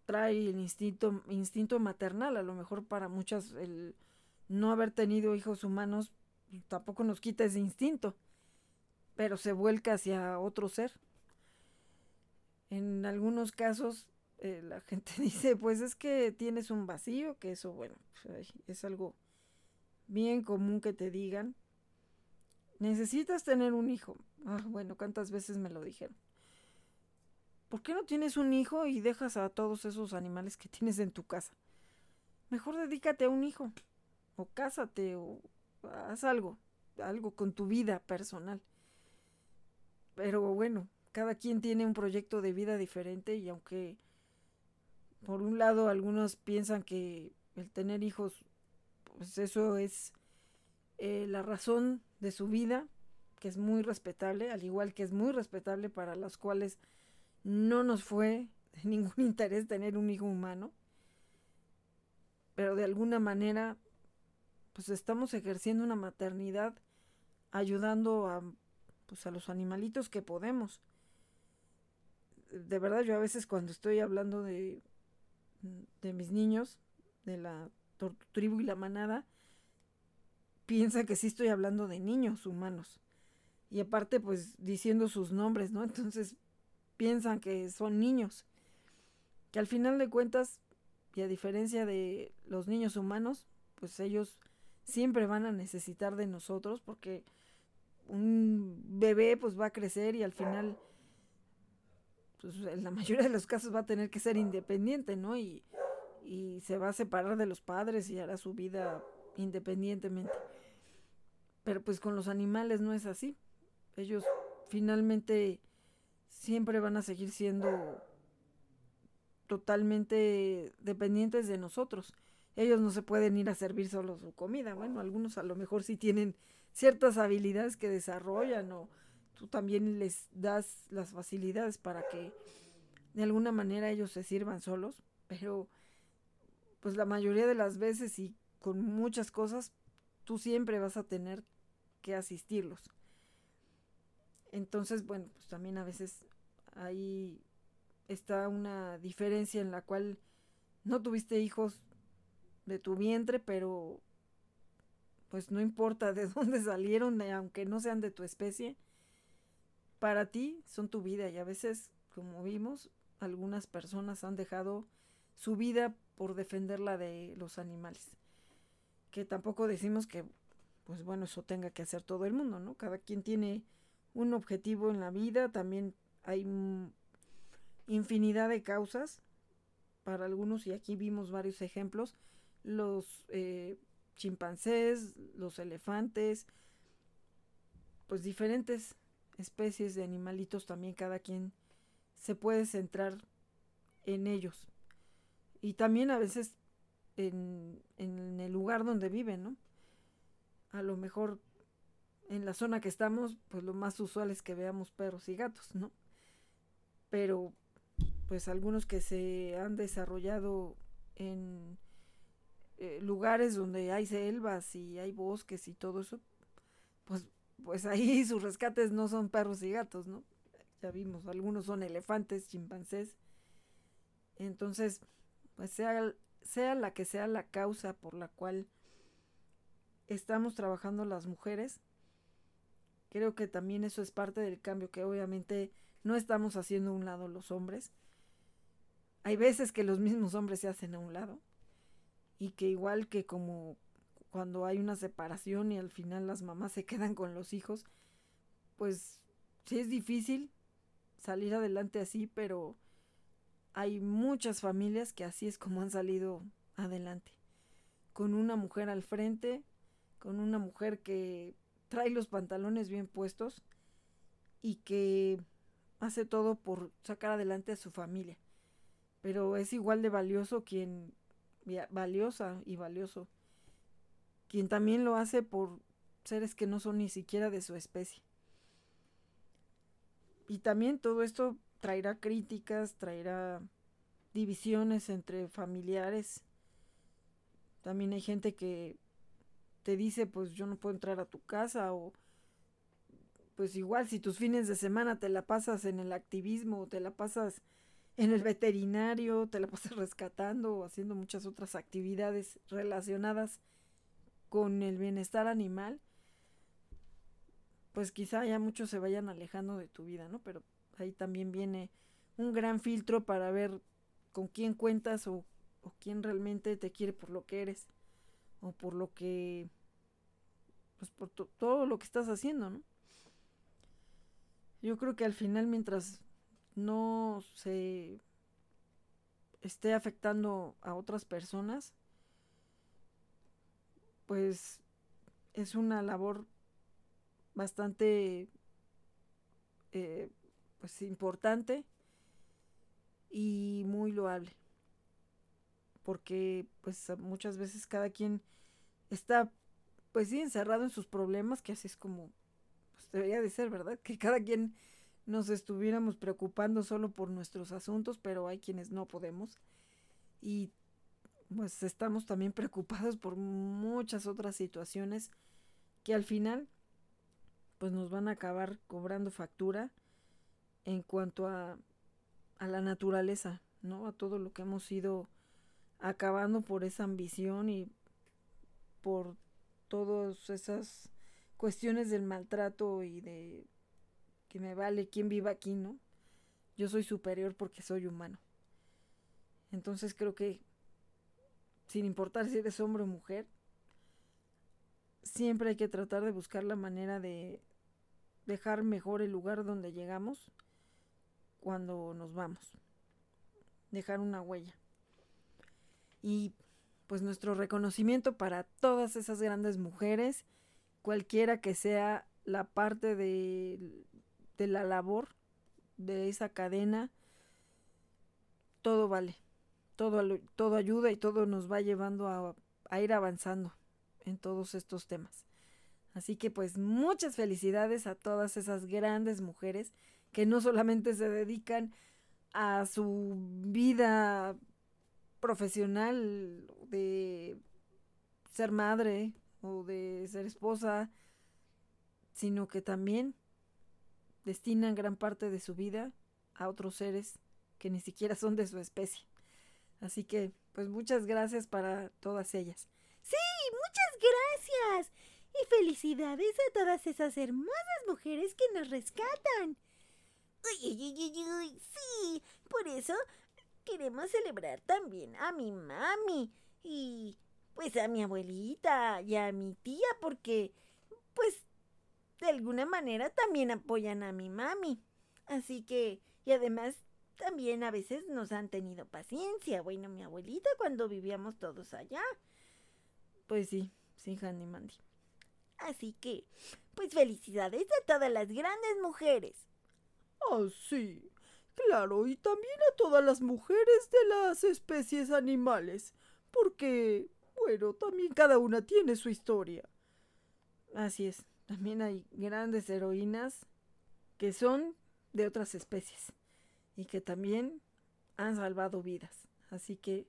trae el instinto, instinto maternal, a lo mejor para muchas el no haber tenido hijos humanos tampoco nos quita ese instinto, pero se vuelca hacia otro ser. En algunos casos eh, la gente dice, pues es que tienes un vacío, que eso, bueno, pues, es algo bien común que te digan. Necesitas tener un hijo. Ah, bueno, ¿cuántas veces me lo dijeron? ¿Por qué no tienes un hijo y dejas a todos esos animales que tienes en tu casa? Mejor dedícate a un hijo. O cásate o haz algo. Algo con tu vida personal. Pero bueno, cada quien tiene un proyecto de vida diferente y aunque por un lado, algunos piensan que el tener hijos, pues eso es eh, la razón de su vida, que es muy respetable, al igual que es muy respetable para las cuales no nos fue de ningún interés tener un hijo humano, pero de alguna manera pues estamos ejerciendo una maternidad ayudando a pues a los animalitos que podemos. De verdad yo a veces cuando estoy hablando de de mis niños de la tribu y la manada piensa que sí estoy hablando de niños humanos y aparte pues diciendo sus nombres, ¿no? Entonces piensan que son niños, que al final de cuentas, y a diferencia de los niños humanos, pues ellos siempre van a necesitar de nosotros porque un bebé pues va a crecer y al final pues en la mayoría de los casos va a tener que ser independiente, ¿no? Y, y se va a separar de los padres y hará su vida independientemente. Pero pues con los animales no es así. Ellos finalmente siempre van a seguir siendo totalmente dependientes de nosotros. Ellos no se pueden ir a servir solo su comida. Bueno, algunos a lo mejor sí tienen ciertas habilidades que desarrollan o tú también les das las facilidades para que de alguna manera ellos se sirvan solos, pero pues la mayoría de las veces y con muchas cosas tú siempre vas a tener que asistirlos. Entonces, bueno, pues también a veces ahí está una diferencia en la cual no tuviste hijos de tu vientre, pero pues no importa de dónde salieron, aunque no sean de tu especie, para ti son tu vida y a veces, como vimos, algunas personas han dejado su vida por defender la de los animales. Que tampoco decimos que, pues bueno, eso tenga que hacer todo el mundo, ¿no? Cada quien tiene un objetivo en la vida, también hay infinidad de causas para algunos y aquí vimos varios ejemplos, los eh, chimpancés, los elefantes, pues diferentes especies de animalitos también cada quien se puede centrar en ellos y también a veces en, en el lugar donde viven, ¿no? A lo mejor en la zona que estamos, pues lo más usual es que veamos perros y gatos, ¿no? Pero pues algunos que se han desarrollado en eh, lugares donde hay selvas y hay bosques y todo eso, pues, pues ahí sus rescates no son perros y gatos, ¿no? Ya vimos, algunos son elefantes, chimpancés. Entonces, pues sea, sea la que sea la causa por la cual estamos trabajando las mujeres, Creo que también eso es parte del cambio, que obviamente no estamos haciendo a un lado los hombres. Hay veces que los mismos hombres se hacen a un lado y que igual que como cuando hay una separación y al final las mamás se quedan con los hijos, pues sí es difícil salir adelante así, pero hay muchas familias que así es como han salido adelante. Con una mujer al frente, con una mujer que trae los pantalones bien puestos y que hace todo por sacar adelante a su familia. Pero es igual de valioso quien, valiosa y valioso, quien también lo hace por seres que no son ni siquiera de su especie. Y también todo esto traerá críticas, traerá divisiones entre familiares. También hay gente que te dice, pues yo no puedo entrar a tu casa o pues igual si tus fines de semana te la pasas en el activismo, te la pasas en el veterinario, te la pasas rescatando o haciendo muchas otras actividades relacionadas con el bienestar animal, pues quizá ya muchos se vayan alejando de tu vida, ¿no? Pero ahí también viene un gran filtro para ver con quién cuentas o, o quién realmente te quiere por lo que eres o por lo que pues por todo lo que estás haciendo, ¿no? Yo creo que al final mientras no se esté afectando a otras personas, pues es una labor bastante eh, pues importante y muy loable porque pues muchas veces cada quien está pues sí encerrado en sus problemas que así es como pues, debería de ser, ¿verdad? Que cada quien nos estuviéramos preocupando solo por nuestros asuntos, pero hay quienes no podemos. Y pues estamos también preocupados por muchas otras situaciones que al final pues nos van a acabar cobrando factura en cuanto a, a la naturaleza, ¿no? A todo lo que hemos ido acabando por esa ambición y por todas esas cuestiones del maltrato y de que me vale quién viva aquí, ¿no? Yo soy superior porque soy humano. Entonces creo que sin importar si eres hombre o mujer, siempre hay que tratar de buscar la manera de dejar mejor el lugar donde llegamos cuando nos vamos. Dejar una huella. Y pues nuestro reconocimiento para todas esas grandes mujeres, cualquiera que sea la parte de, de la labor de esa cadena, todo vale, todo, todo ayuda y todo nos va llevando a, a ir avanzando en todos estos temas. Así que pues muchas felicidades a todas esas grandes mujeres que no solamente se dedican a su vida profesional de ser madre o de ser esposa, sino que también destinan gran parte de su vida a otros seres que ni siquiera son de su especie. Así que, pues muchas gracias para todas ellas. Sí, muchas gracias. Y felicidades a todas esas hermosas mujeres que nos rescatan. Uy, sí. Por eso queremos celebrar también a mi mami y pues a mi abuelita y a mi tía porque pues de alguna manera también apoyan a mi mami. Así que, y además también a veces nos han tenido paciencia. Bueno, mi abuelita cuando vivíamos todos allá. Pues sí, sí, Handy Mandy. Así que, pues felicidades a todas las grandes mujeres. Ah, sí. Claro, y también a todas las mujeres de las especies animales, porque, bueno, también cada una tiene su historia. Así es, también hay grandes heroínas que son de otras especies y que también han salvado vidas. Así que,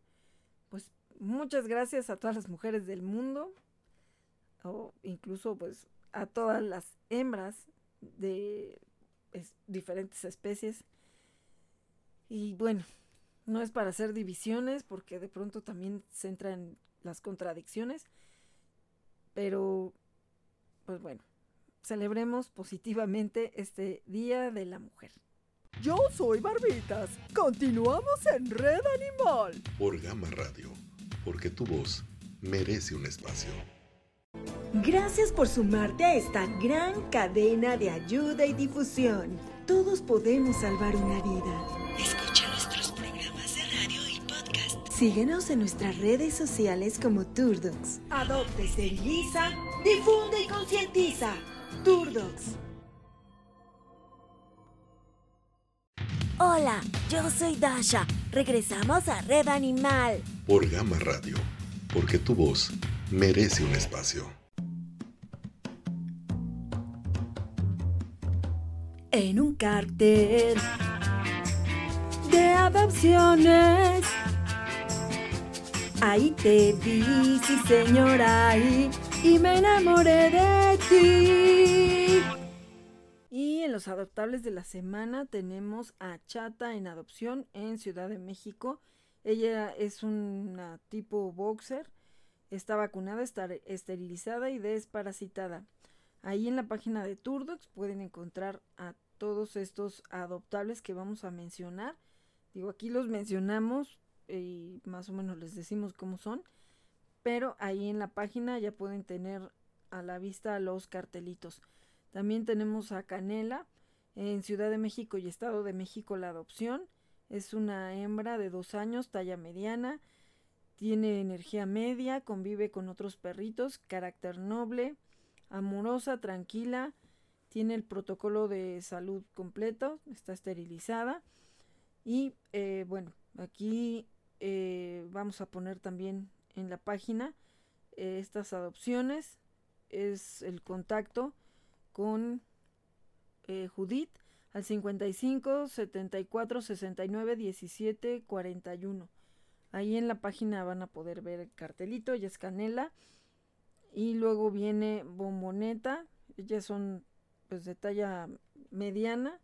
pues, muchas gracias a todas las mujeres del mundo, o incluso, pues, a todas las hembras de diferentes especies y bueno, no es para hacer divisiones porque de pronto también se entran las contradicciones, pero pues bueno, celebremos positivamente este Día de la Mujer. Yo soy Barbitas. Continuamos en Red Animal. Por Gama Radio, porque tu voz merece un espacio. Gracias por sumarte a esta gran cadena de ayuda y difusión. Todos podemos salvar una vida. Escucha nuestros programas de radio y podcast. Síguenos en nuestras redes sociales como Turdocs. Adopte, esteriliza, difunde y concientiza. Turdocs. Hola, yo soy Dasha. Regresamos a Red Animal. Por Gama Radio, porque tu voz merece un espacio. En un cartel de adopciones. Ahí te vi, sí señora, ahí, y me enamoré de ti. Y en los adoptables de la semana tenemos a Chata en adopción en Ciudad de México. Ella es una tipo boxer, está vacunada, está esterilizada y desparasitada. Ahí en la página de Turdox pueden encontrar a todos estos adoptables que vamos a mencionar. Digo, aquí los mencionamos y más o menos les decimos cómo son, pero ahí en la página ya pueden tener a la vista los cartelitos. También tenemos a Canela en Ciudad de México y Estado de México la adopción. Es una hembra de dos años, talla mediana, tiene energía media, convive con otros perritos, carácter noble, amorosa, tranquila, tiene el protocolo de salud completo, está esterilizada y eh, bueno, aquí eh, vamos a poner también en la página eh, estas adopciones. Es el contacto con Judith al 55 74 69 17 41. Ahí en la página van a poder ver el cartelito, ella es Canela. Y luego viene Bomboneta, ellas son pues de talla mediana,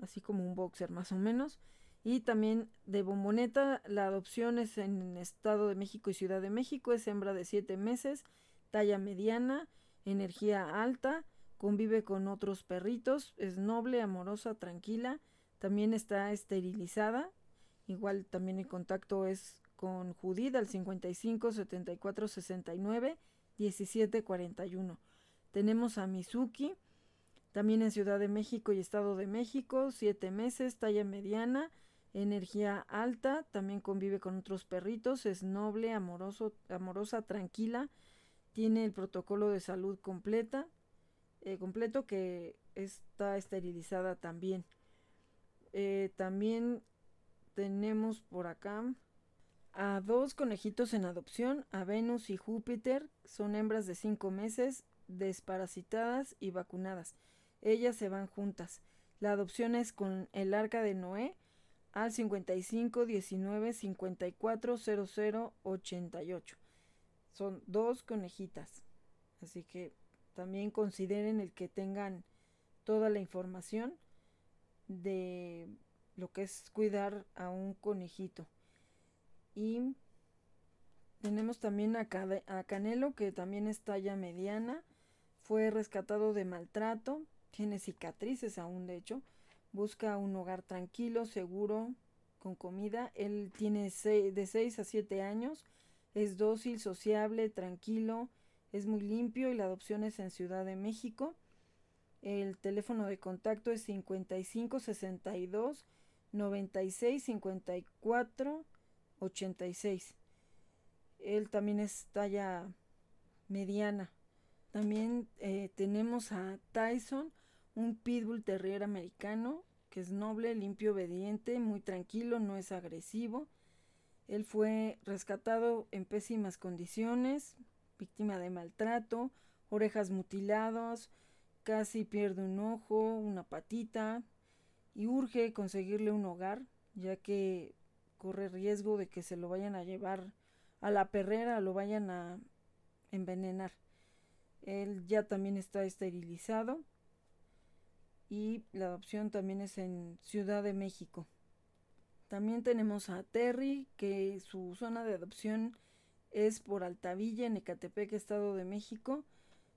así como un boxer más o menos. Y también de Bomboneta, la adopción es en Estado de México y Ciudad de México, es hembra de 7 meses, talla mediana, energía alta, convive con otros perritos, es noble, amorosa, tranquila, también está esterilizada, igual también el contacto es con Judith al 55 74 69 17 41. Tenemos a Mizuki, también en Ciudad de México y Estado de México, 7 meses, talla mediana, energía alta, también convive con otros perritos, es noble, amoroso, amorosa, tranquila, tiene el protocolo de salud completa, eh, completo que está esterilizada también. Eh, también tenemos por acá a dos conejitos en adopción, a Venus y Júpiter, son hembras de 5 meses, desparasitadas y vacunadas. Ellas se van juntas. La adopción es con el arca de Noé al 55 19 54 00 88. Son dos conejitas. Así que también consideren el que tengan toda la información de lo que es cuidar a un conejito. Y tenemos también a, Canelo, que también es talla mediana. Fue rescatado de maltrato. Tiene cicatrices aún, de hecho. Busca un hogar tranquilo, seguro, con comida. Él tiene de 6 a 7 años. Es dócil, sociable, tranquilo es muy limpio y la adopción es en Ciudad de México. El teléfono de contacto es 55 62 96 54 86. Él también es talla mediana. También eh, tenemos a Tyson, un pitbull terrier americano que es noble, limpio, obediente, muy tranquilo, no es agresivo. Él fue rescatado en pésimas condiciones, víctima de maltrato, orejas mutiladas, casi pierde un ojo, una patita y urge conseguirle un hogar, ya que corre riesgo de que se lo vayan a llevar a la perrera, lo vayan a envenenar. Él ya también está esterilizado y la adopción también es en Ciudad de México. También tenemos a Terry, que su zona de adopción es por Altavilla, en Ecatepec, Estado de México.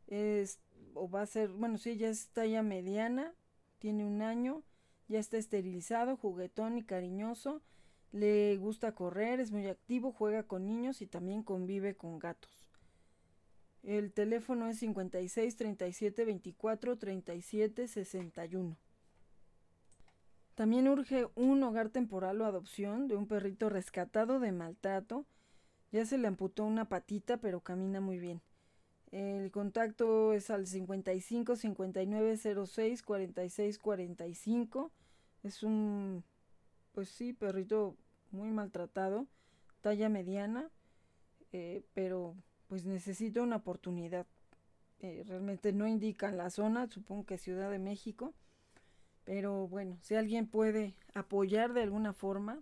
Es, o va a ser, bueno, sí, ya está ya mediana, tiene un año, ya está esterilizado, juguetón y cariñoso. Le gusta correr, es muy activo, juega con niños y también convive con gatos. El teléfono es 56 37 24 37 61. También urge un hogar temporal o adopción de un perrito rescatado de maltrato ya se le amputó una patita, pero camina muy bien. El contacto es al 55 59 06 46 45. Es un, pues sí, perrito muy maltratado, talla mediana, eh, pero pues necesita una oportunidad. Eh, realmente no indican la zona, supongo que Ciudad de México. Pero bueno, si alguien puede apoyar de alguna forma,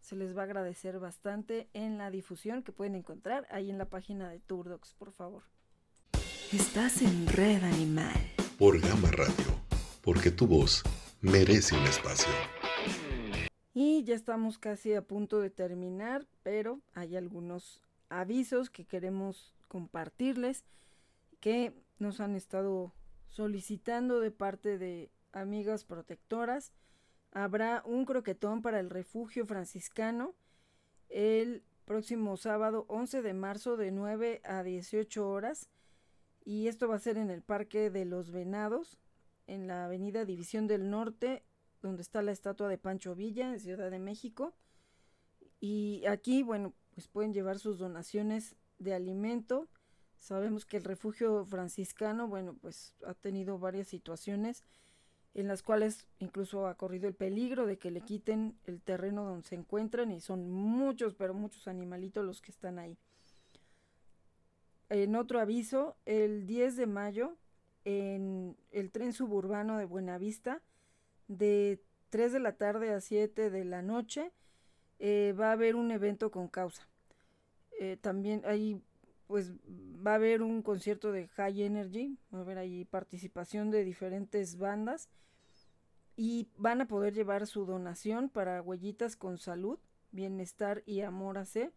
se les va a agradecer bastante en la difusión que pueden encontrar ahí en la página de Turdox, por favor. Estás en Red Animal. Por Gama Radio, porque tu voz merece un espacio. Y ya estamos casi a punto de terminar, pero hay algunos avisos que queremos compartirles que nos han estado solicitando de parte de amigas protectoras habrá un croquetón para el refugio franciscano el próximo sábado 11 de marzo de 9 a 18 horas y esto va a ser en el Parque de los Venados, en la Avenida División del Norte, donde está la estatua de Pancho Villa en Ciudad de México. Y aquí, bueno, pues pueden llevar sus donaciones de alimento. Sabemos que el refugio franciscano, bueno, pues ha tenido varias situaciones en las cuales incluso ha corrido el peligro de que le quiten el terreno donde se encuentran y son muchos, pero muchos animalitos los que están ahí. En otro aviso, el 10 de mayo en el tren suburbano de Buenavista de 3 de la tarde a 7 de la noche. Eh, va a haber un evento con causa. Eh, también ahí pues va a haber un concierto de High Energy, va a haber ahí participación de diferentes bandas y van a poder llevar su donación para huellitas con salud, bienestar y amor a C.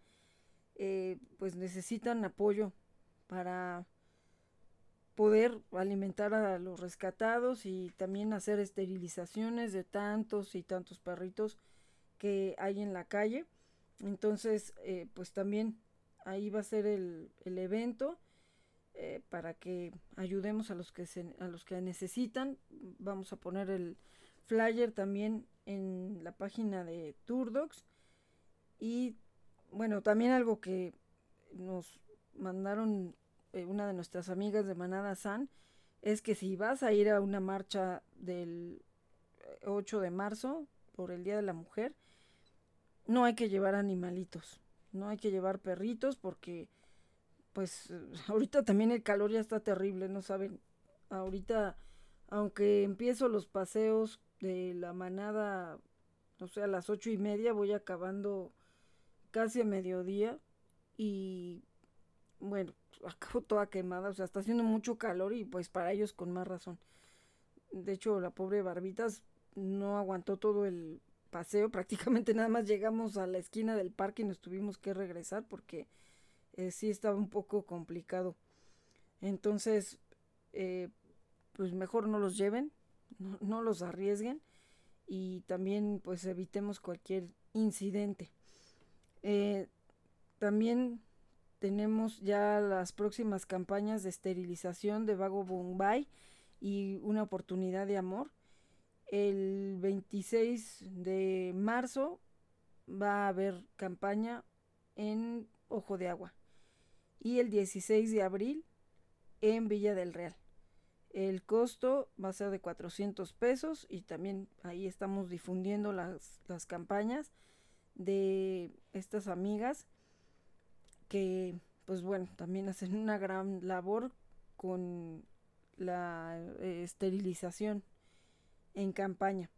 Eh, pues necesitan apoyo para poder alimentar a los rescatados y también hacer esterilizaciones de tantos y tantos perritos que hay en la calle. Entonces, eh, pues también ahí va a ser el, evento eh, para que ayudemos a los que a los que necesitan. Vamos a poner el flyer también en la página de Turdocs y bueno, también algo que nos mandaron eh, una de nuestras amigas de Manada San es que si vas a ir a una marcha del 8 de marzo por el Día de la Mujer, no hay que llevar animalitos, no hay que llevar perritos porque pues ahorita también el calor ya está terrible, no saben, ahorita aunque empiezo los paseos de la manada, o sea, a las ocho y media voy acabando casi a mediodía y bueno, acabo toda quemada, o sea, está haciendo mucho calor y pues para ellos con más razón. De hecho, la pobre Barbitas no aguantó todo el paseo, prácticamente nada más llegamos a la esquina del parque y nos tuvimos que regresar porque eh, sí estaba un poco complicado. Entonces, eh, pues mejor no los lleven, no, los arriesguen y también pues evitemos cualquier incidente. Eh, también tenemos ya las próximas campañas de esterilización de Vago Bombay y una oportunidad de amor el 26 de marzo va a haber campaña en Ojo de Agua. Y el 16 de abril en Villa del Real. El costo va a ser de 400 pesos y también ahí estamos difundiendo las, las campañas de estas amigas que pues bueno, también hacen una gran labor con la eh, esterilización en campaña.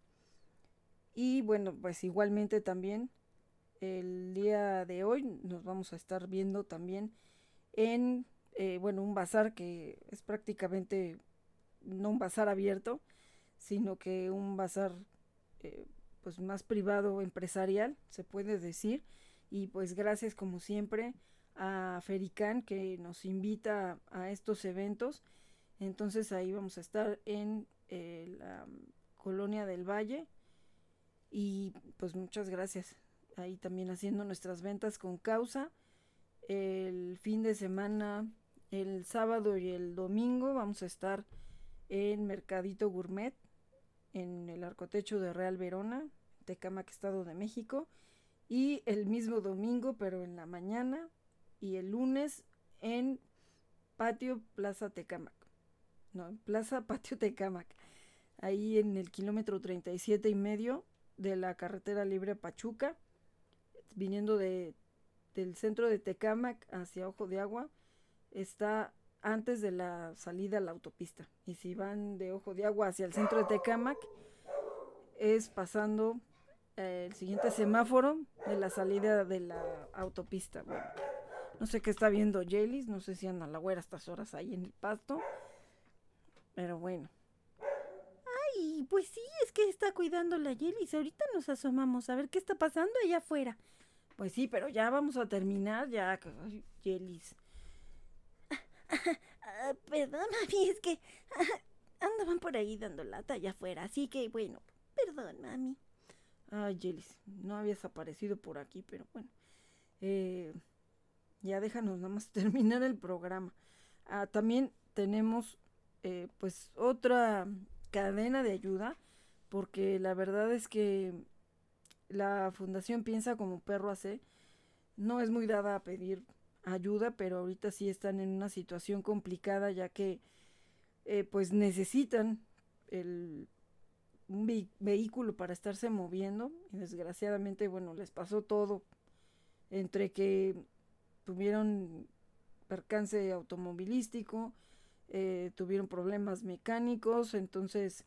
Y bueno, pues igualmente también el día de hoy nos vamos a estar viendo también en, eh, bueno, un bazar que es prácticamente no un bazar abierto, sino que un bazar eh, pues más privado, empresarial, se puede decir. Y pues gracias como siempre a Ferican que nos invita a estos eventos. Entonces ahí vamos a estar en eh, la Colonia del Valle. Y pues muchas gracias. Ahí también haciendo nuestras ventas con causa. El fin de semana, el sábado y el domingo vamos a estar en Mercadito Gourmet, en el Arcotecho de Real Verona, Tecamac, Estado de México. Y el mismo domingo, pero en la mañana, y el lunes en Patio Plaza Tecamac. No, Plaza Patio Tecamac ahí en el kilómetro 37 y medio de la carretera libre Pachuca, viniendo de, del centro de Tecamac hacia Ojo de Agua, está antes de la salida a la autopista. Y si van de Ojo de Agua hacia el centro de Tecamac, es pasando eh, el siguiente semáforo de la salida de la autopista. no sé qué está viendo Jelis, no sé si anda la güera estas horas ahí en el pasto, pero bueno pues sí, es que está cuidando la Yelis. Ahorita nos asomamos a ver qué está pasando allá afuera. Pues sí, pero ya vamos a terminar, ya, Yelis. Ah, perdón, mami, es que andaban por ahí dando lata allá afuera, así que bueno, perdón, mami. Ay, Yelis, no habías aparecido por aquí, pero bueno. Eh, ya déjanos nada más terminar el programa. Ah, también tenemos eh, pues otra cadena de ayuda, porque la verdad es que la fundación piensa como perro hace, no es muy dada a pedir ayuda, pero ahorita sí están en una situación complicada ya que eh, pues necesitan el, un vehículo para estarse moviendo y desgraciadamente bueno les pasó todo entre que tuvieron percance automovilístico eh, tuvieron problemas mecánicos, entonces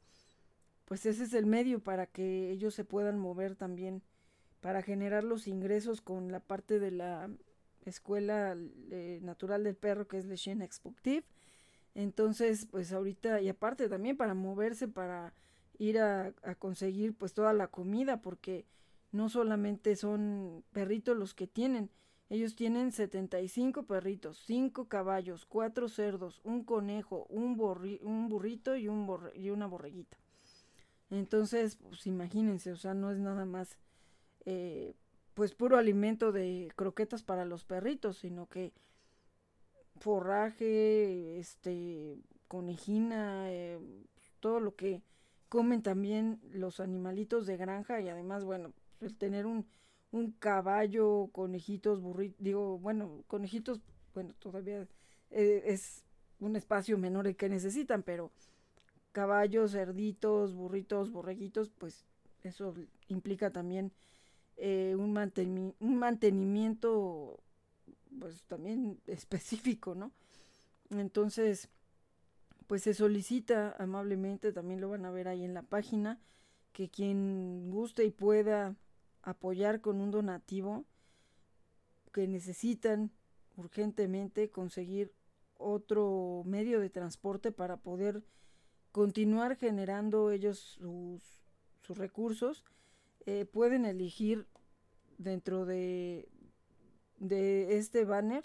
pues ese es el medio para que ellos se puedan mover también, para generar los ingresos con la parte de la escuela eh, natural del perro que es Le Chien. Entonces, pues ahorita, y aparte también para moverse, para ir a, a, conseguir pues toda la comida, porque no solamente son perritos los que tienen, ellos tienen 75 perritos, 5 caballos, 4 cerdos, un conejo, un, borri, un burrito y, un una borreguita. Entonces, pues imagínense, o sea, no es nada más eh, pues puro alimento de croquetas para los perritos, sino que forraje, este, conejina, eh, todo lo que comen también los animalitos de granja y además, bueno, el tener un, un caballo, conejitos, burritos, digo, bueno, conejitos, bueno, todavía eh, es un espacio menor el que necesitan, pero caballos, cerditos, burritos, borreguitos, pues eso implica también eh, un, un mantenimiento, pues también específico, ¿no? Entonces, pues se solicita amablemente, también lo van a ver ahí en la página, que quien guste y pueda apoyar con un donativo que necesitan urgentemente conseguir otro medio de transporte para poder continuar generando ellos sus, recursos, eh, pueden elegir dentro de, de este banner,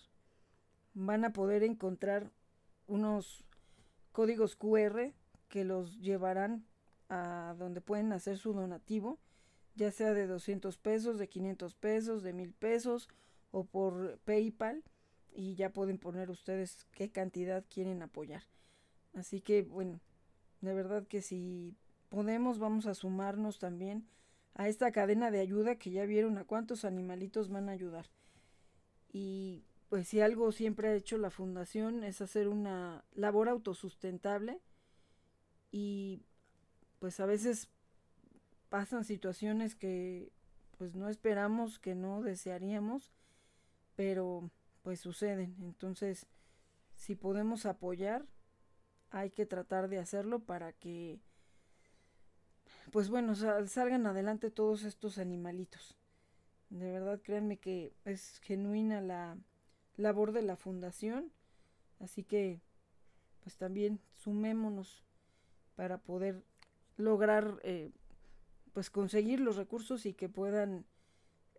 van a poder encontrar unos códigos QR que los llevarán a donde pueden hacer su donativo, ya sea de 200 pesos, de 500 pesos, de 1000 pesos o por PayPal y ya pueden poner ustedes qué cantidad quieren apoyar. Así que bueno, de verdad que si podemos vamos a sumarnos también a esta cadena de ayuda que ya vieron a cuántos animalitos van a ayudar. Y pues si algo siempre ha hecho la fundación es hacer una labor autosustentable y pues a veces pasan situaciones que pues no esperamos, que no desearíamos, pero pues suceden. Entonces, si podemos apoyar, hay que tratar de hacerlo para que, pues bueno, salgan adelante todos estos animalitos. De verdad, créanme que es genuina la labor de la fundación, así que, pues también sumémonos para poder lograr, eh, pues conseguir los recursos y que puedan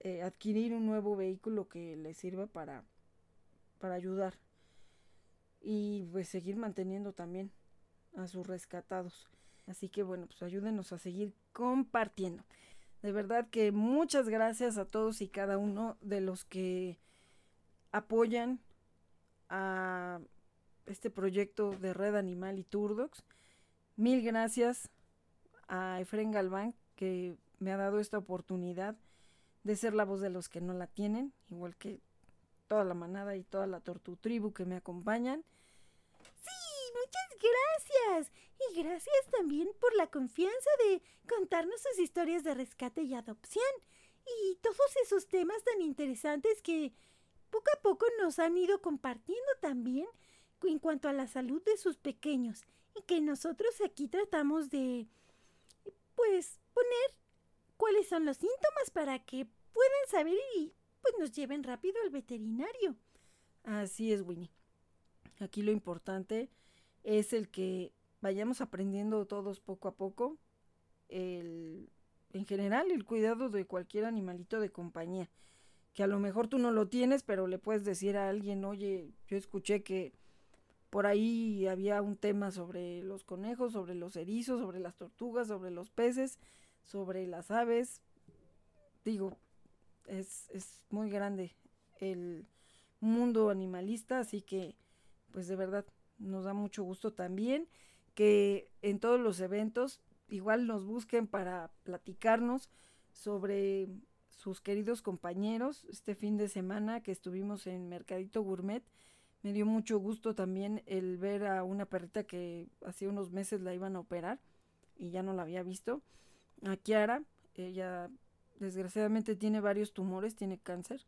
eh, adquirir un nuevo vehículo que les sirva para, para ayudar y pues seguir manteniendo también a sus rescatados. Así que bueno, pues ayúdenos a seguir compartiendo. De verdad que muchas gracias a todos y cada uno de los que apoyan a este proyecto de Red Animal y Turdox. Mil gracias a Efren Galván que me ha dado esta oportunidad de ser la voz de los que no la tienen, igual que toda la manada y toda la tortu tribu que me acompañan. Sí, muchas gracias. Y gracias también por la confianza de contarnos sus historias de rescate y adopción. Y todos esos temas tan interesantes que poco a poco nos han ido compartiendo también en cuanto a la salud de sus pequeños. Y que nosotros aquí tratamos de, pues, poner cuáles son los síntomas para que puedan saber y pues nos lleven rápido al veterinario. Así es, Winnie. Aquí lo importante es el que vayamos aprendiendo todos poco a poco el, en general el cuidado de cualquier animalito de compañía. Que a lo mejor tú no lo tienes, pero le puedes decir a alguien, oye, yo escuché que por ahí había un tema sobre los conejos, sobre los erizos, sobre las tortugas, sobre los peces, sobre las aves. Digo, es, es muy grande el mundo animalista, así que pues de verdad nos da mucho gusto también que en todos los eventos igual nos busquen para platicarnos sobre sus queridos compañeros. Este fin de semana que estuvimos en Mercadito Gourmet, me dio mucho gusto también el ver a una perrita que hacía unos meses la iban a operar y ya no la había visto. A Kiara, ella desgraciadamente tiene varios tumores, tiene cáncer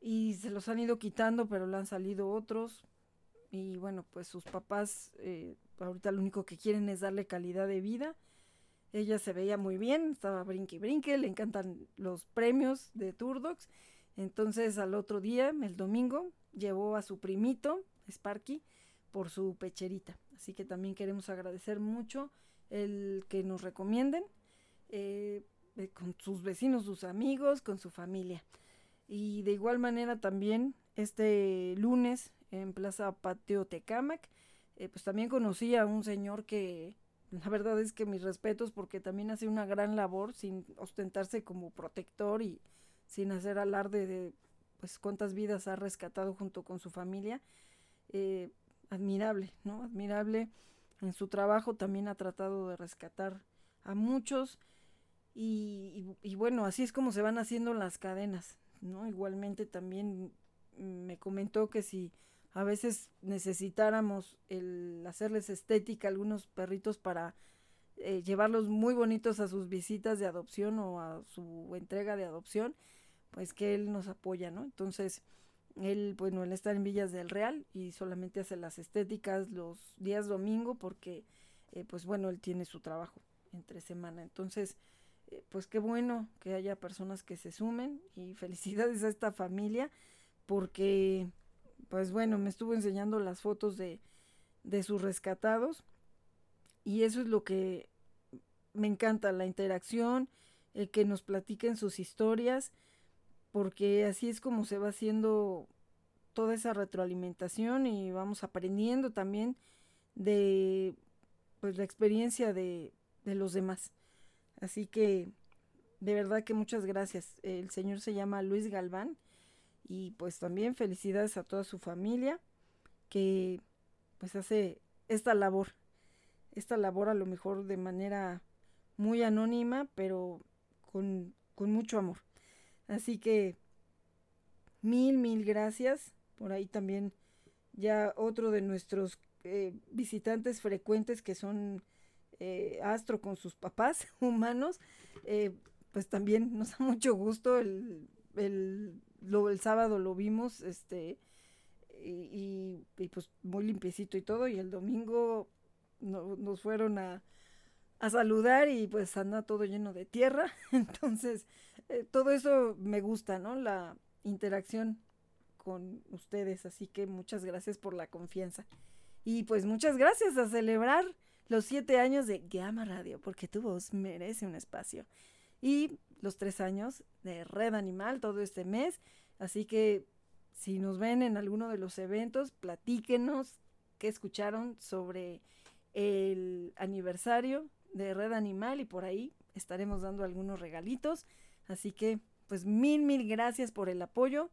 y se los han ido quitando, pero le han salido otros y bueno, pues sus papás eh, ahorita lo único que quieren es darle calidad de vida. Ella se veía muy bien, estaba brinque y brinque, le encantan los premios de Turdox. Entonces al otro día, el domingo, llevó a su primito, Sparky, por su pecherita. Así que también queremos agradecer mucho el que nos recomienden eh, eh, con sus vecinos, sus amigos, con su familia. Y de igual manera también este lunes en Plaza Patio Tecámac, eh, pues también conocí a un señor que la verdad es que mis respetos porque también hace una gran labor sin ostentarse como protector y sin hacer alarde de pues cuántas vidas ha rescatado junto con su familia. Eh, admirable, ¿no? Admirable. En su trabajo también ha tratado de rescatar a muchos y, bueno, así es como se van haciendo las cadenas, ¿no? Igualmente también me comentó que si a veces necesitáramos el hacerles estética a algunos perritos para eh, llevarlos muy bonitos a sus visitas de adopción o a su entrega de adopción, pues que él nos apoya, ¿no? Entonces, él, bueno, él está en Villas del Real y solamente hace las estéticas los días domingo porque, eh, pues bueno, él tiene su trabajo entre semana. Entonces, eh, pues qué bueno que haya personas que se sumen y felicidades a esta familia porque pues bueno, me estuvo enseñando las fotos de, de sus rescatados y eso es lo que me encanta, la interacción, el que nos platiquen sus historias, porque así es como se va haciendo toda esa retroalimentación y vamos aprendiendo también de pues la experiencia de, de los demás. Así que de verdad que muchas gracias. El señor se llama Luis Galván y pues también felicidades a toda su familia que pues hace esta labor, esta labor a lo mejor de manera muy anónima, pero con, con mucho amor. Así que mil, mil gracias. Por ahí también ya otro de nuestros eh, visitantes frecuentes que son eh, Astro con sus papás humanos, eh, pues también nos da mucho gusto el, el lo, el sábado lo vimos, este, y, y, pues muy limpiecito y todo, y el domingo no, nos fueron a, a, saludar y pues anda todo lleno de tierra, entonces eh, todo eso me gusta, ¿no? La interacción con ustedes, así que muchas gracias por la confianza. Y pues muchas gracias a celebrar los siete años de Gama Radio, porque tu voz merece un espacio. Y los tres años de Red Animal todo este mes. Así que si nos ven en alguno de los eventos, platíquenos qué escucharon sobre el aniversario de Red Animal y por ahí estaremos dando algunos regalitos. Así que pues mil, mil gracias por el apoyo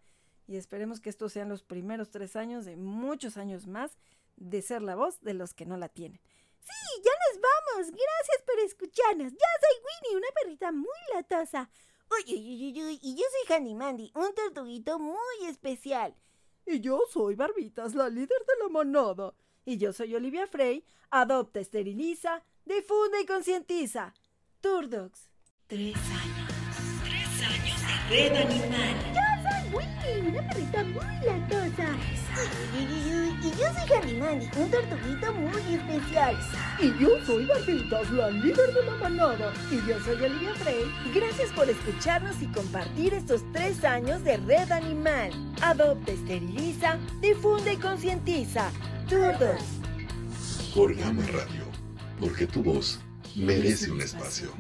y esperemos que estos sean los primeros tres años de muchos años más de ser la voz de los que no la tienen. Sí, ya nos vamos. Gracias por escucharnos. Yo soy Winnie, una perrita muy latosa. Uy, uy, uy, uy, y yo soy Handy Mandy, un tortuguito muy especial. Y yo soy Barbitas, la líder de la manada. Y yo soy Olivia Frey, adopta, esteriliza, difunde y concientiza. Turdox. Tres años. Años de red animal. Yo soy Winnie, una perrita muy latosa. Y yo soy Handy un tortuguito muy especial. Y yo soy Barbitas, la líder de la manada. Y yo soy Olivia Frey. Gracias por escucharnos y compartir estos tres años de Red Animal. Adopta, esteriliza, difunde y concientiza. Todos. Por Gama Radio, porque tu voz merece un espacio.